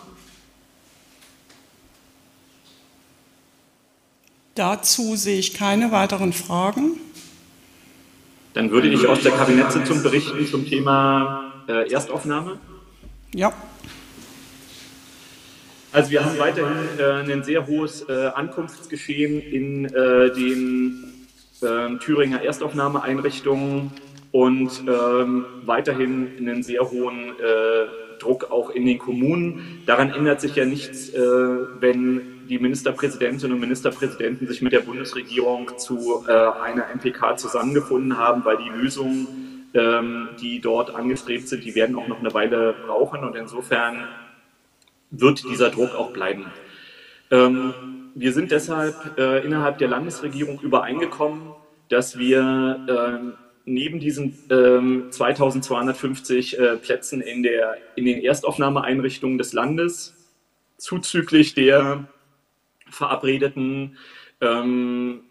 Dazu sehe ich keine weiteren Fragen. Dann würde ich aus der Kabinettssitzung berichten zum Thema äh, Erstaufnahme. Ja. Also wir haben weiterhin äh, ein sehr hohes äh, Ankunftsgeschehen in äh, den ähm, Thüringer Erstaufnahmeeinrichtungen und ähm, weiterhin einen sehr hohen äh, Druck auch in den Kommunen. Daran ändert sich ja nichts, äh, wenn die Ministerpräsidentinnen und Ministerpräsidenten sich mit der Bundesregierung zu äh, einer MPK zusammengefunden haben, weil die Lösungen, ähm, die dort angestrebt sind, die werden auch noch eine Weile brauchen und insofern wird dieser Druck auch bleiben. Ähm, wir sind deshalb äh, innerhalb der Landesregierung übereingekommen, dass wir äh, neben diesen ähm, 2250 äh, Plätzen in, der, in den Erstaufnahmeeinrichtungen des Landes zuzüglich der verabredeten ähm,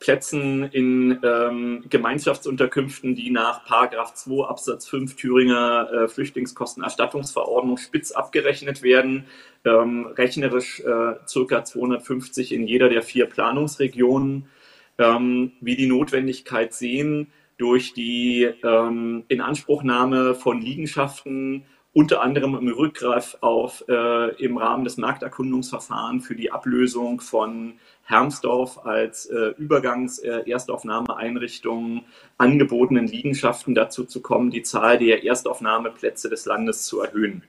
Plätzen in ähm, Gemeinschaftsunterkünften, die nach Paragraph 2 Absatz 5 Thüringer äh, Flüchtlingskostenerstattungsverordnung spitz abgerechnet werden, ähm, rechnerisch äh, circa 250 in jeder der vier Planungsregionen, ähm, wie die Notwendigkeit sehen, durch die ähm, Inanspruchnahme von Liegenschaften unter anderem im Rückgriff auf äh, im Rahmen des Markterkundungsverfahrens für die Ablösung von Hermsdorf als äh, Übergangs-Erstaufnahmeeinrichtung äh, angebotenen Liegenschaften dazu zu kommen, die Zahl der Erstaufnahmeplätze des Landes zu erhöhen.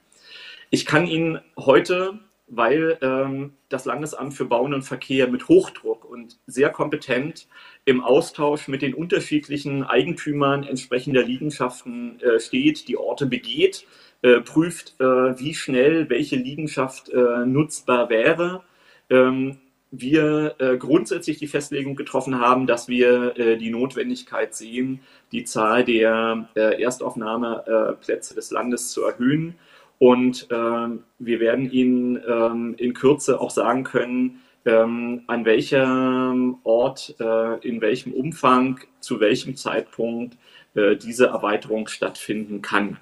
Ich kann Ihnen heute, weil ähm, das Landesamt für Bauen und Verkehr mit Hochdruck und sehr kompetent im Austausch mit den unterschiedlichen Eigentümern entsprechender Liegenschaften äh, steht, die Orte begeht, äh, prüft, äh, wie schnell welche Liegenschaft äh, nutzbar wäre. Ähm, wir äh, grundsätzlich die Festlegung getroffen haben, dass wir äh, die Notwendigkeit sehen, die Zahl der Erstaufnahmeplätze des Landes zu erhöhen. Und ähm, wir werden Ihnen ähm, in Kürze auch sagen können, ähm, an welchem Ort, äh, in welchem Umfang, zu welchem Zeitpunkt äh, diese Erweiterung stattfinden kann.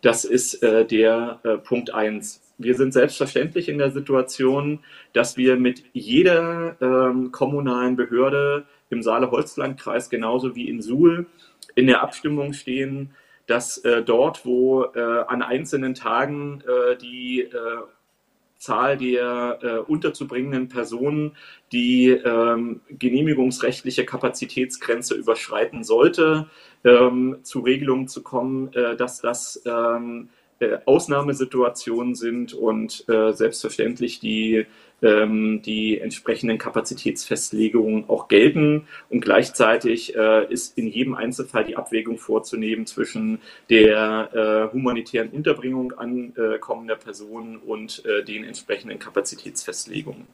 Das ist äh, der äh, Punkt 1. Wir sind selbstverständlich in der Situation, dass wir mit jeder ähm, kommunalen Behörde im Saale-Holzland-Kreis genauso wie in Suhl in der Abstimmung stehen, dass äh, dort, wo äh, an einzelnen Tagen äh, die äh, Zahl der äh, unterzubringenden Personen die ähm, genehmigungsrechtliche Kapazitätsgrenze überschreiten sollte, ähm, zu Regelungen zu kommen, äh, dass das ähm, äh, Ausnahmesituationen sind und äh, selbstverständlich die, ähm, die entsprechenden Kapazitätsfestlegungen auch gelten. Und gleichzeitig äh, ist in jedem Einzelfall die Abwägung vorzunehmen zwischen der äh, humanitären Unterbringung ankommender Personen und äh, den entsprechenden Kapazitätsfestlegungen.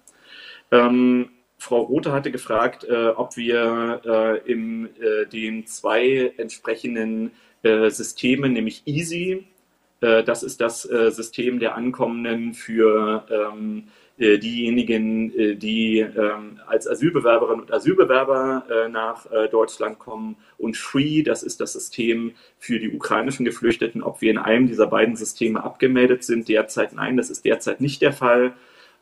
Ähm, Frau Rothe hatte gefragt, ob wir in den zwei entsprechenden Systemen, nämlich EASY, das ist das äh, System der Ankommenden für ähm, diejenigen, die ähm, als Asylbewerberinnen und Asylbewerber nach Deutschland kommen, und FREE, das ist das System für die ukrainischen Geflüchteten, ob wir in einem dieser beiden Systeme abgemeldet sind. Derzeit nein, das ist derzeit nicht der Fall.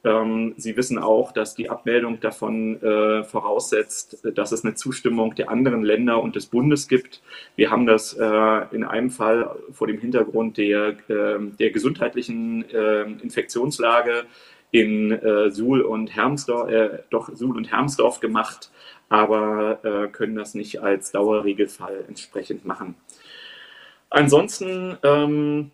Ähm, Sie wissen auch, dass die Abmeldung davon äh, voraussetzt, dass es eine Zustimmung der anderen Länder und des Bundes gibt. Wir haben das äh, in einem Fall vor dem Hintergrund der, äh, der gesundheitlichen äh, Infektionslage in äh, Suhl und Hermsdorf, äh, doch Suhl und Hermsdorf gemacht, aber können das nicht als Dauerregelfall entsprechend machen. Ansonsten ähm,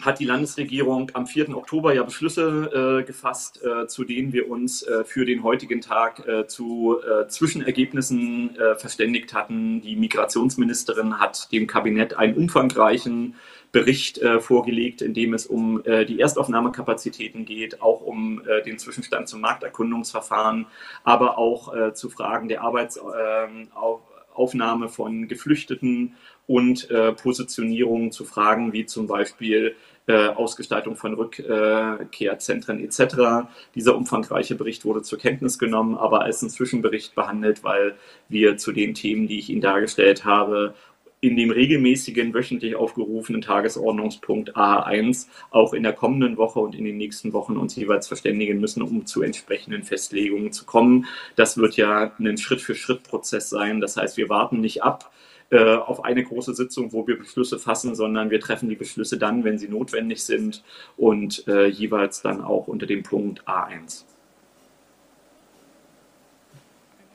hat die Landesregierung am 4. Oktober ja Beschlüsse äh, gefasst, äh, zu denen wir uns äh, für den heutigen Tag äh, zu äh, Zwischenergebnissen äh, verständigt hatten. Die Migrationsministerin hat dem Kabinett einen umfangreichen Bericht vorgelegt, in dem es um die Erstaufnahmekapazitäten geht, auch um den Zwischenstand zum Markterkundungsverfahren, aber auch zu Fragen der Arbeitsaufnahme von Geflüchteten und äh, Positionierungen zu Fragen wie zum Beispiel äh, Ausgestaltung von Rückkehrzentren etc. Dieser umfangreiche Bericht wurde zur Kenntnis genommen, aber als ein Zwischenbericht behandelt, weil wir zu den Themen, die ich Ihnen dargestellt habe, in dem regelmäßigen wöchentlich aufgerufenen Tagesordnungspunkt A1 auch in der kommenden Woche und in den nächsten Wochen uns jeweils verständigen müssen, um zu entsprechenden Festlegungen zu kommen. Das wird ja ein Schritt-für-Schritt-Prozess sein. Das heißt, wir warten nicht ab, äh, auf eine große Sitzung, wo wir Beschlüsse fassen, sondern wir treffen die Beschlüsse dann, wenn sie notwendig sind und äh, jeweils dann auch unter dem Punkt A1.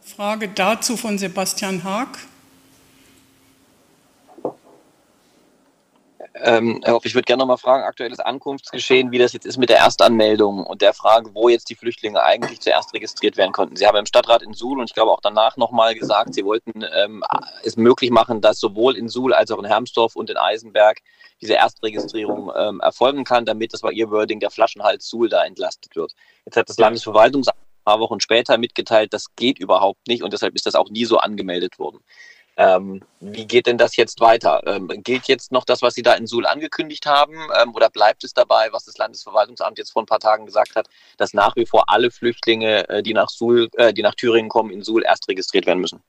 Frage dazu von Sebastian Haag. Ähm, Herr Hoff, ich würde gerne noch mal fragen, aktuelles Ankunftsgeschehen, wie das jetzt ist mit der Erstanmeldung und der Frage, wo jetzt die Flüchtlinge eigentlich zuerst registriert werden konnten. Sie haben im Stadtrat in Suhl und ich glaube auch danach noch mal gesagt, Sie wollten ähm, es möglich machen, dass sowohl in Suhl als auch in Hermsdorf und in Eisenberg diese Erstregistrierung ähm, erfolgen kann, damit, das war Ihr Wording, der Flaschenhals Suhl da entlastet wird. Jetzt hat das Landesverwaltungsamt ein paar Wochen später mitgeteilt, das geht überhaupt nicht und deshalb ist das auch nie so angemeldet worden. Ähm, wie geht denn das jetzt weiter? Ähm, gilt jetzt noch das, was Sie da in Suhl angekündigt haben, ähm, oder bleibt es dabei, was das Landesverwaltungsamt jetzt vor ein paar Tagen gesagt hat, dass nach wie vor alle Flüchtlinge, äh, die nach Suhl, äh, die nach Thüringen kommen, in Suhl erst registriert werden müssen?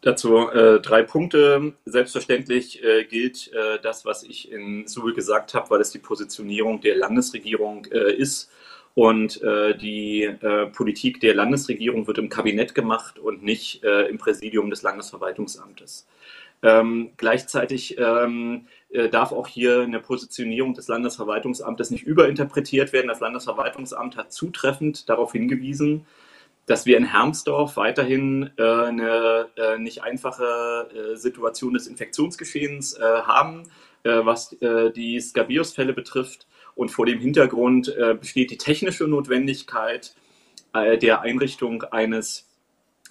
Dazu äh, drei Punkte. Selbstverständlich äh, gilt äh, das, was ich in Suhl gesagt habe, weil es die Positionierung der Landesregierung äh, ist. Und äh, die äh, Politik der Landesregierung wird im Kabinett gemacht und nicht im Präsidium des Landesverwaltungsamtes. Ähm, gleichzeitig ähm, darf auch hier eine Positionierung des Landesverwaltungsamtes nicht überinterpretiert werden. Das Landesverwaltungsamt hat zutreffend darauf hingewiesen, dass wir in Hermsdorf weiterhin äh, eine äh, nicht einfache äh, Situation des Infektionsgeschehens äh, haben, äh, was äh, die Scabius-Fälle betrifft. Und vor dem Hintergrund besteht die technische Notwendigkeit der Einrichtung eines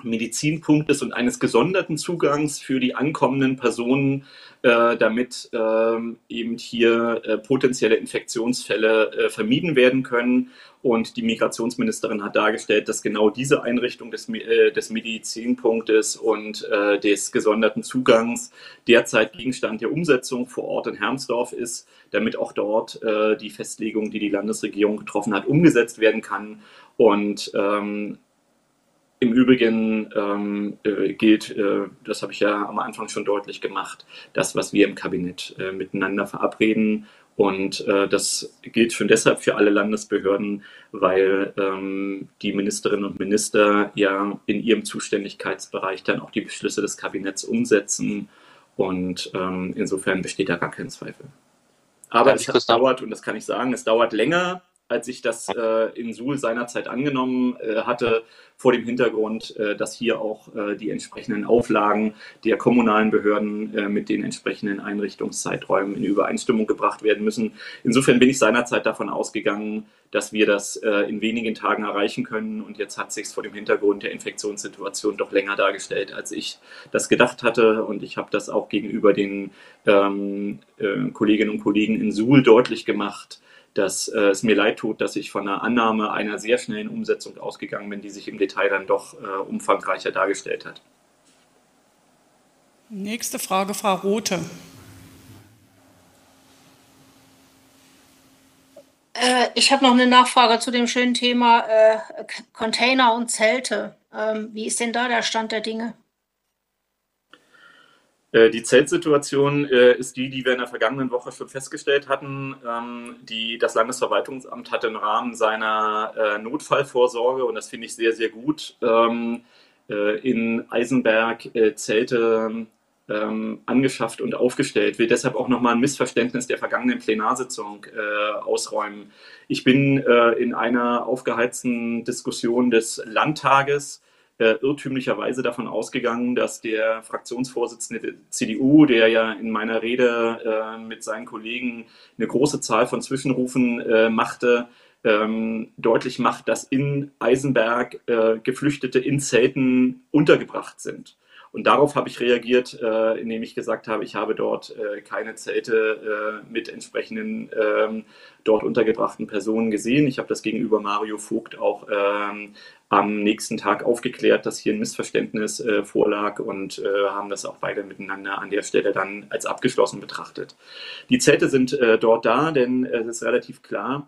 Medizinpunktes und eines gesonderten Zugangs für die ankommenden Personen, äh, damit äh, eben hier äh, potenzielle Infektionsfälle äh, vermieden werden können. Und die Migrationsministerin hat dargestellt, dass genau diese Einrichtung des, äh, des Medizinpunktes und äh, des gesonderten Zugangs derzeit Gegenstand der Umsetzung vor Ort in Hermsdorf ist, damit auch dort die Festlegung, die die Landesregierung getroffen hat, umgesetzt werden kann. Und ähm, im Übrigen ähm, äh, gilt, äh, das habe ich ja am Anfang schon deutlich gemacht, das, was wir im Kabinett äh, miteinander verabreden. Und äh, das gilt schon deshalb für alle Landesbehörden, weil ähm, die Ministerinnen und Minister ja in ihrem Zuständigkeitsbereich dann auch die Beschlüsse des Kabinetts umsetzen. Und ähm, insofern besteht da gar kein Zweifel. Aber es dauert, und das kann ich sagen, es dauert länger, als ich das äh, in Suhl seinerzeit angenommen äh, hatte, vor dem Hintergrund, äh, dass hier auch äh, die entsprechenden Auflagen der kommunalen Behörden äh, mit den entsprechenden Einrichtungszeiträumen in Übereinstimmung gebracht werden müssen. Insofern bin ich seinerzeit davon ausgegangen, dass wir das äh, in wenigen Tagen erreichen können. Und jetzt hat sich vor dem Hintergrund der Infektionssituation doch länger dargestellt, als ich das gedacht hatte. Und ich habe das auch gegenüber den ähm, Kolleginnen und Kollegen in Suhl deutlich gemacht dass äh, es mir leid tut, dass ich von einer Annahme einer sehr schnellen Umsetzung ausgegangen bin, die sich im Detail dann doch äh, umfangreicher dargestellt hat. Nächste Frage, Frau Rothe. Äh, ich habe noch eine Nachfrage zu dem schönen Thema äh, Container und Zelte. Ähm, wie ist denn da der Stand der Dinge? Äh, die Zeltsituation äh, ist die, die wir in der vergangenen Woche schon festgestellt hatten. Ähm, die, das Landesverwaltungsamt hat im Rahmen seiner äh, Notfallvorsorge, und das finde ich sehr, sehr gut, ähm, in Eisenberg Zelte ähm, angeschafft und aufgestellt. Will deshalb auch nochmal ein Missverständnis der vergangenen Plenarsitzung ausräumen. Ich bin in einer aufgeheizten Diskussion des Landtages äh, irrtümlicherweise davon ausgegangen, dass der Fraktionsvorsitzende der CDU, der ja in meiner Rede äh, mit seinen Kollegen eine große Zahl von Zwischenrufen äh, machte, ähm, deutlich macht, dass in Eisenberg äh, Geflüchtete in Zelten untergebracht sind. Und darauf habe ich reagiert, äh, indem ich gesagt habe, ich habe dort äh, keine Zelte äh, mit entsprechenden ähm, dort untergebrachten Personen gesehen. Ich habe das gegenüber Mario Vogt auch ähm, am nächsten Tag aufgeklärt, dass hier ein Missverständnis äh, vorlag und äh, haben das auch beide miteinander an der Stelle dann als abgeschlossen betrachtet. Die Zelte sind äh, dort da, denn es ist relativ klar,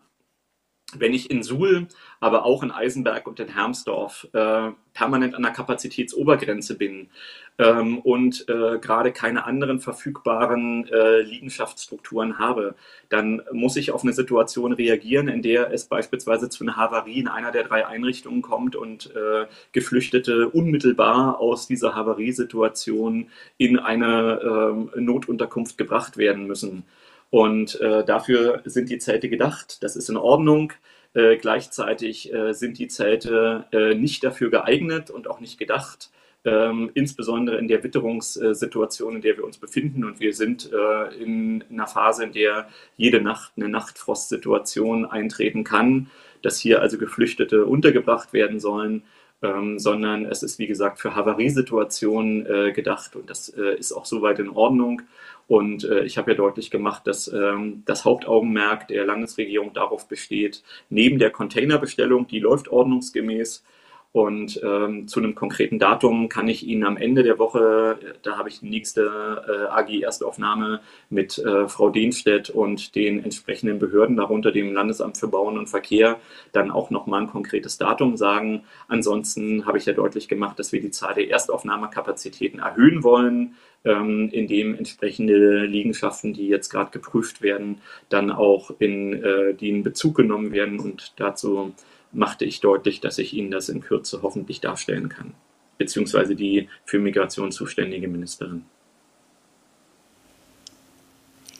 wenn ich in Suhl, aber auch in Eisenberg und in Hermsdorf äh, permanent an der Kapazitätsobergrenze bin ähm, und äh, gerade keine anderen verfügbaren äh, Liegenschaftsstrukturen habe, dann muss ich auf eine Situation reagieren, in der es beispielsweise zu einer Havarie in einer der drei Einrichtungen kommt und äh, Geflüchtete unmittelbar aus dieser Havariesituation in eine ähm, Notunterkunft gebracht werden müssen. Und äh, dafür sind die Zelte gedacht. Das ist in Ordnung. Äh, gleichzeitig äh, sind die Zelte äh, nicht dafür geeignet und auch nicht gedacht, ähm, insbesondere in der Witterungssituation, in der wir uns befinden. Und wir sind äh, in einer Phase, in der jede Nacht eine Nachtfrostsituation eintreten kann, dass hier also Geflüchtete untergebracht werden sollen. Ähm, sondern es ist, wie gesagt, für Havariesituationen äh, gedacht und das äh, ist auch soweit in Ordnung. Und äh, ich habe ja deutlich gemacht, dass ähm, das Hauptaugenmerk der Landesregierung darauf besteht, neben der Containerbestellung, die läuft ordnungsgemäß, Und ähm, zu einem konkreten Datum kann ich Ihnen am Ende der Woche, da habe ich die nächste äh, AG-Erstaufnahme mit äh, Frau Denstedt und den entsprechenden Behörden, darunter dem Landesamt für Bauen und Verkehr, dann auch nochmal ein konkretes Datum sagen. Ansonsten habe ich ja deutlich gemacht, dass wir die Zahl der Erstaufnahmekapazitäten erhöhen wollen, ähm, indem entsprechende Liegenschaften, die jetzt gerade geprüft werden, dann auch in, äh, die in Bezug genommen werden und dazu machte ich deutlich, dass ich Ihnen das in Kürze hoffentlich darstellen kann, beziehungsweise die für Migration zuständige Ministerin.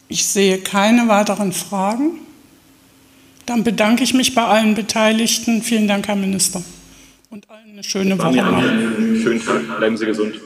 Ich sehe keine weiteren Fragen. Dann bedanke ich mich bei allen Beteiligten. Vielen Dank, Herr Minister. Und allen eine schöne Woche. Schönen Tag. Bleiben Sie gesund.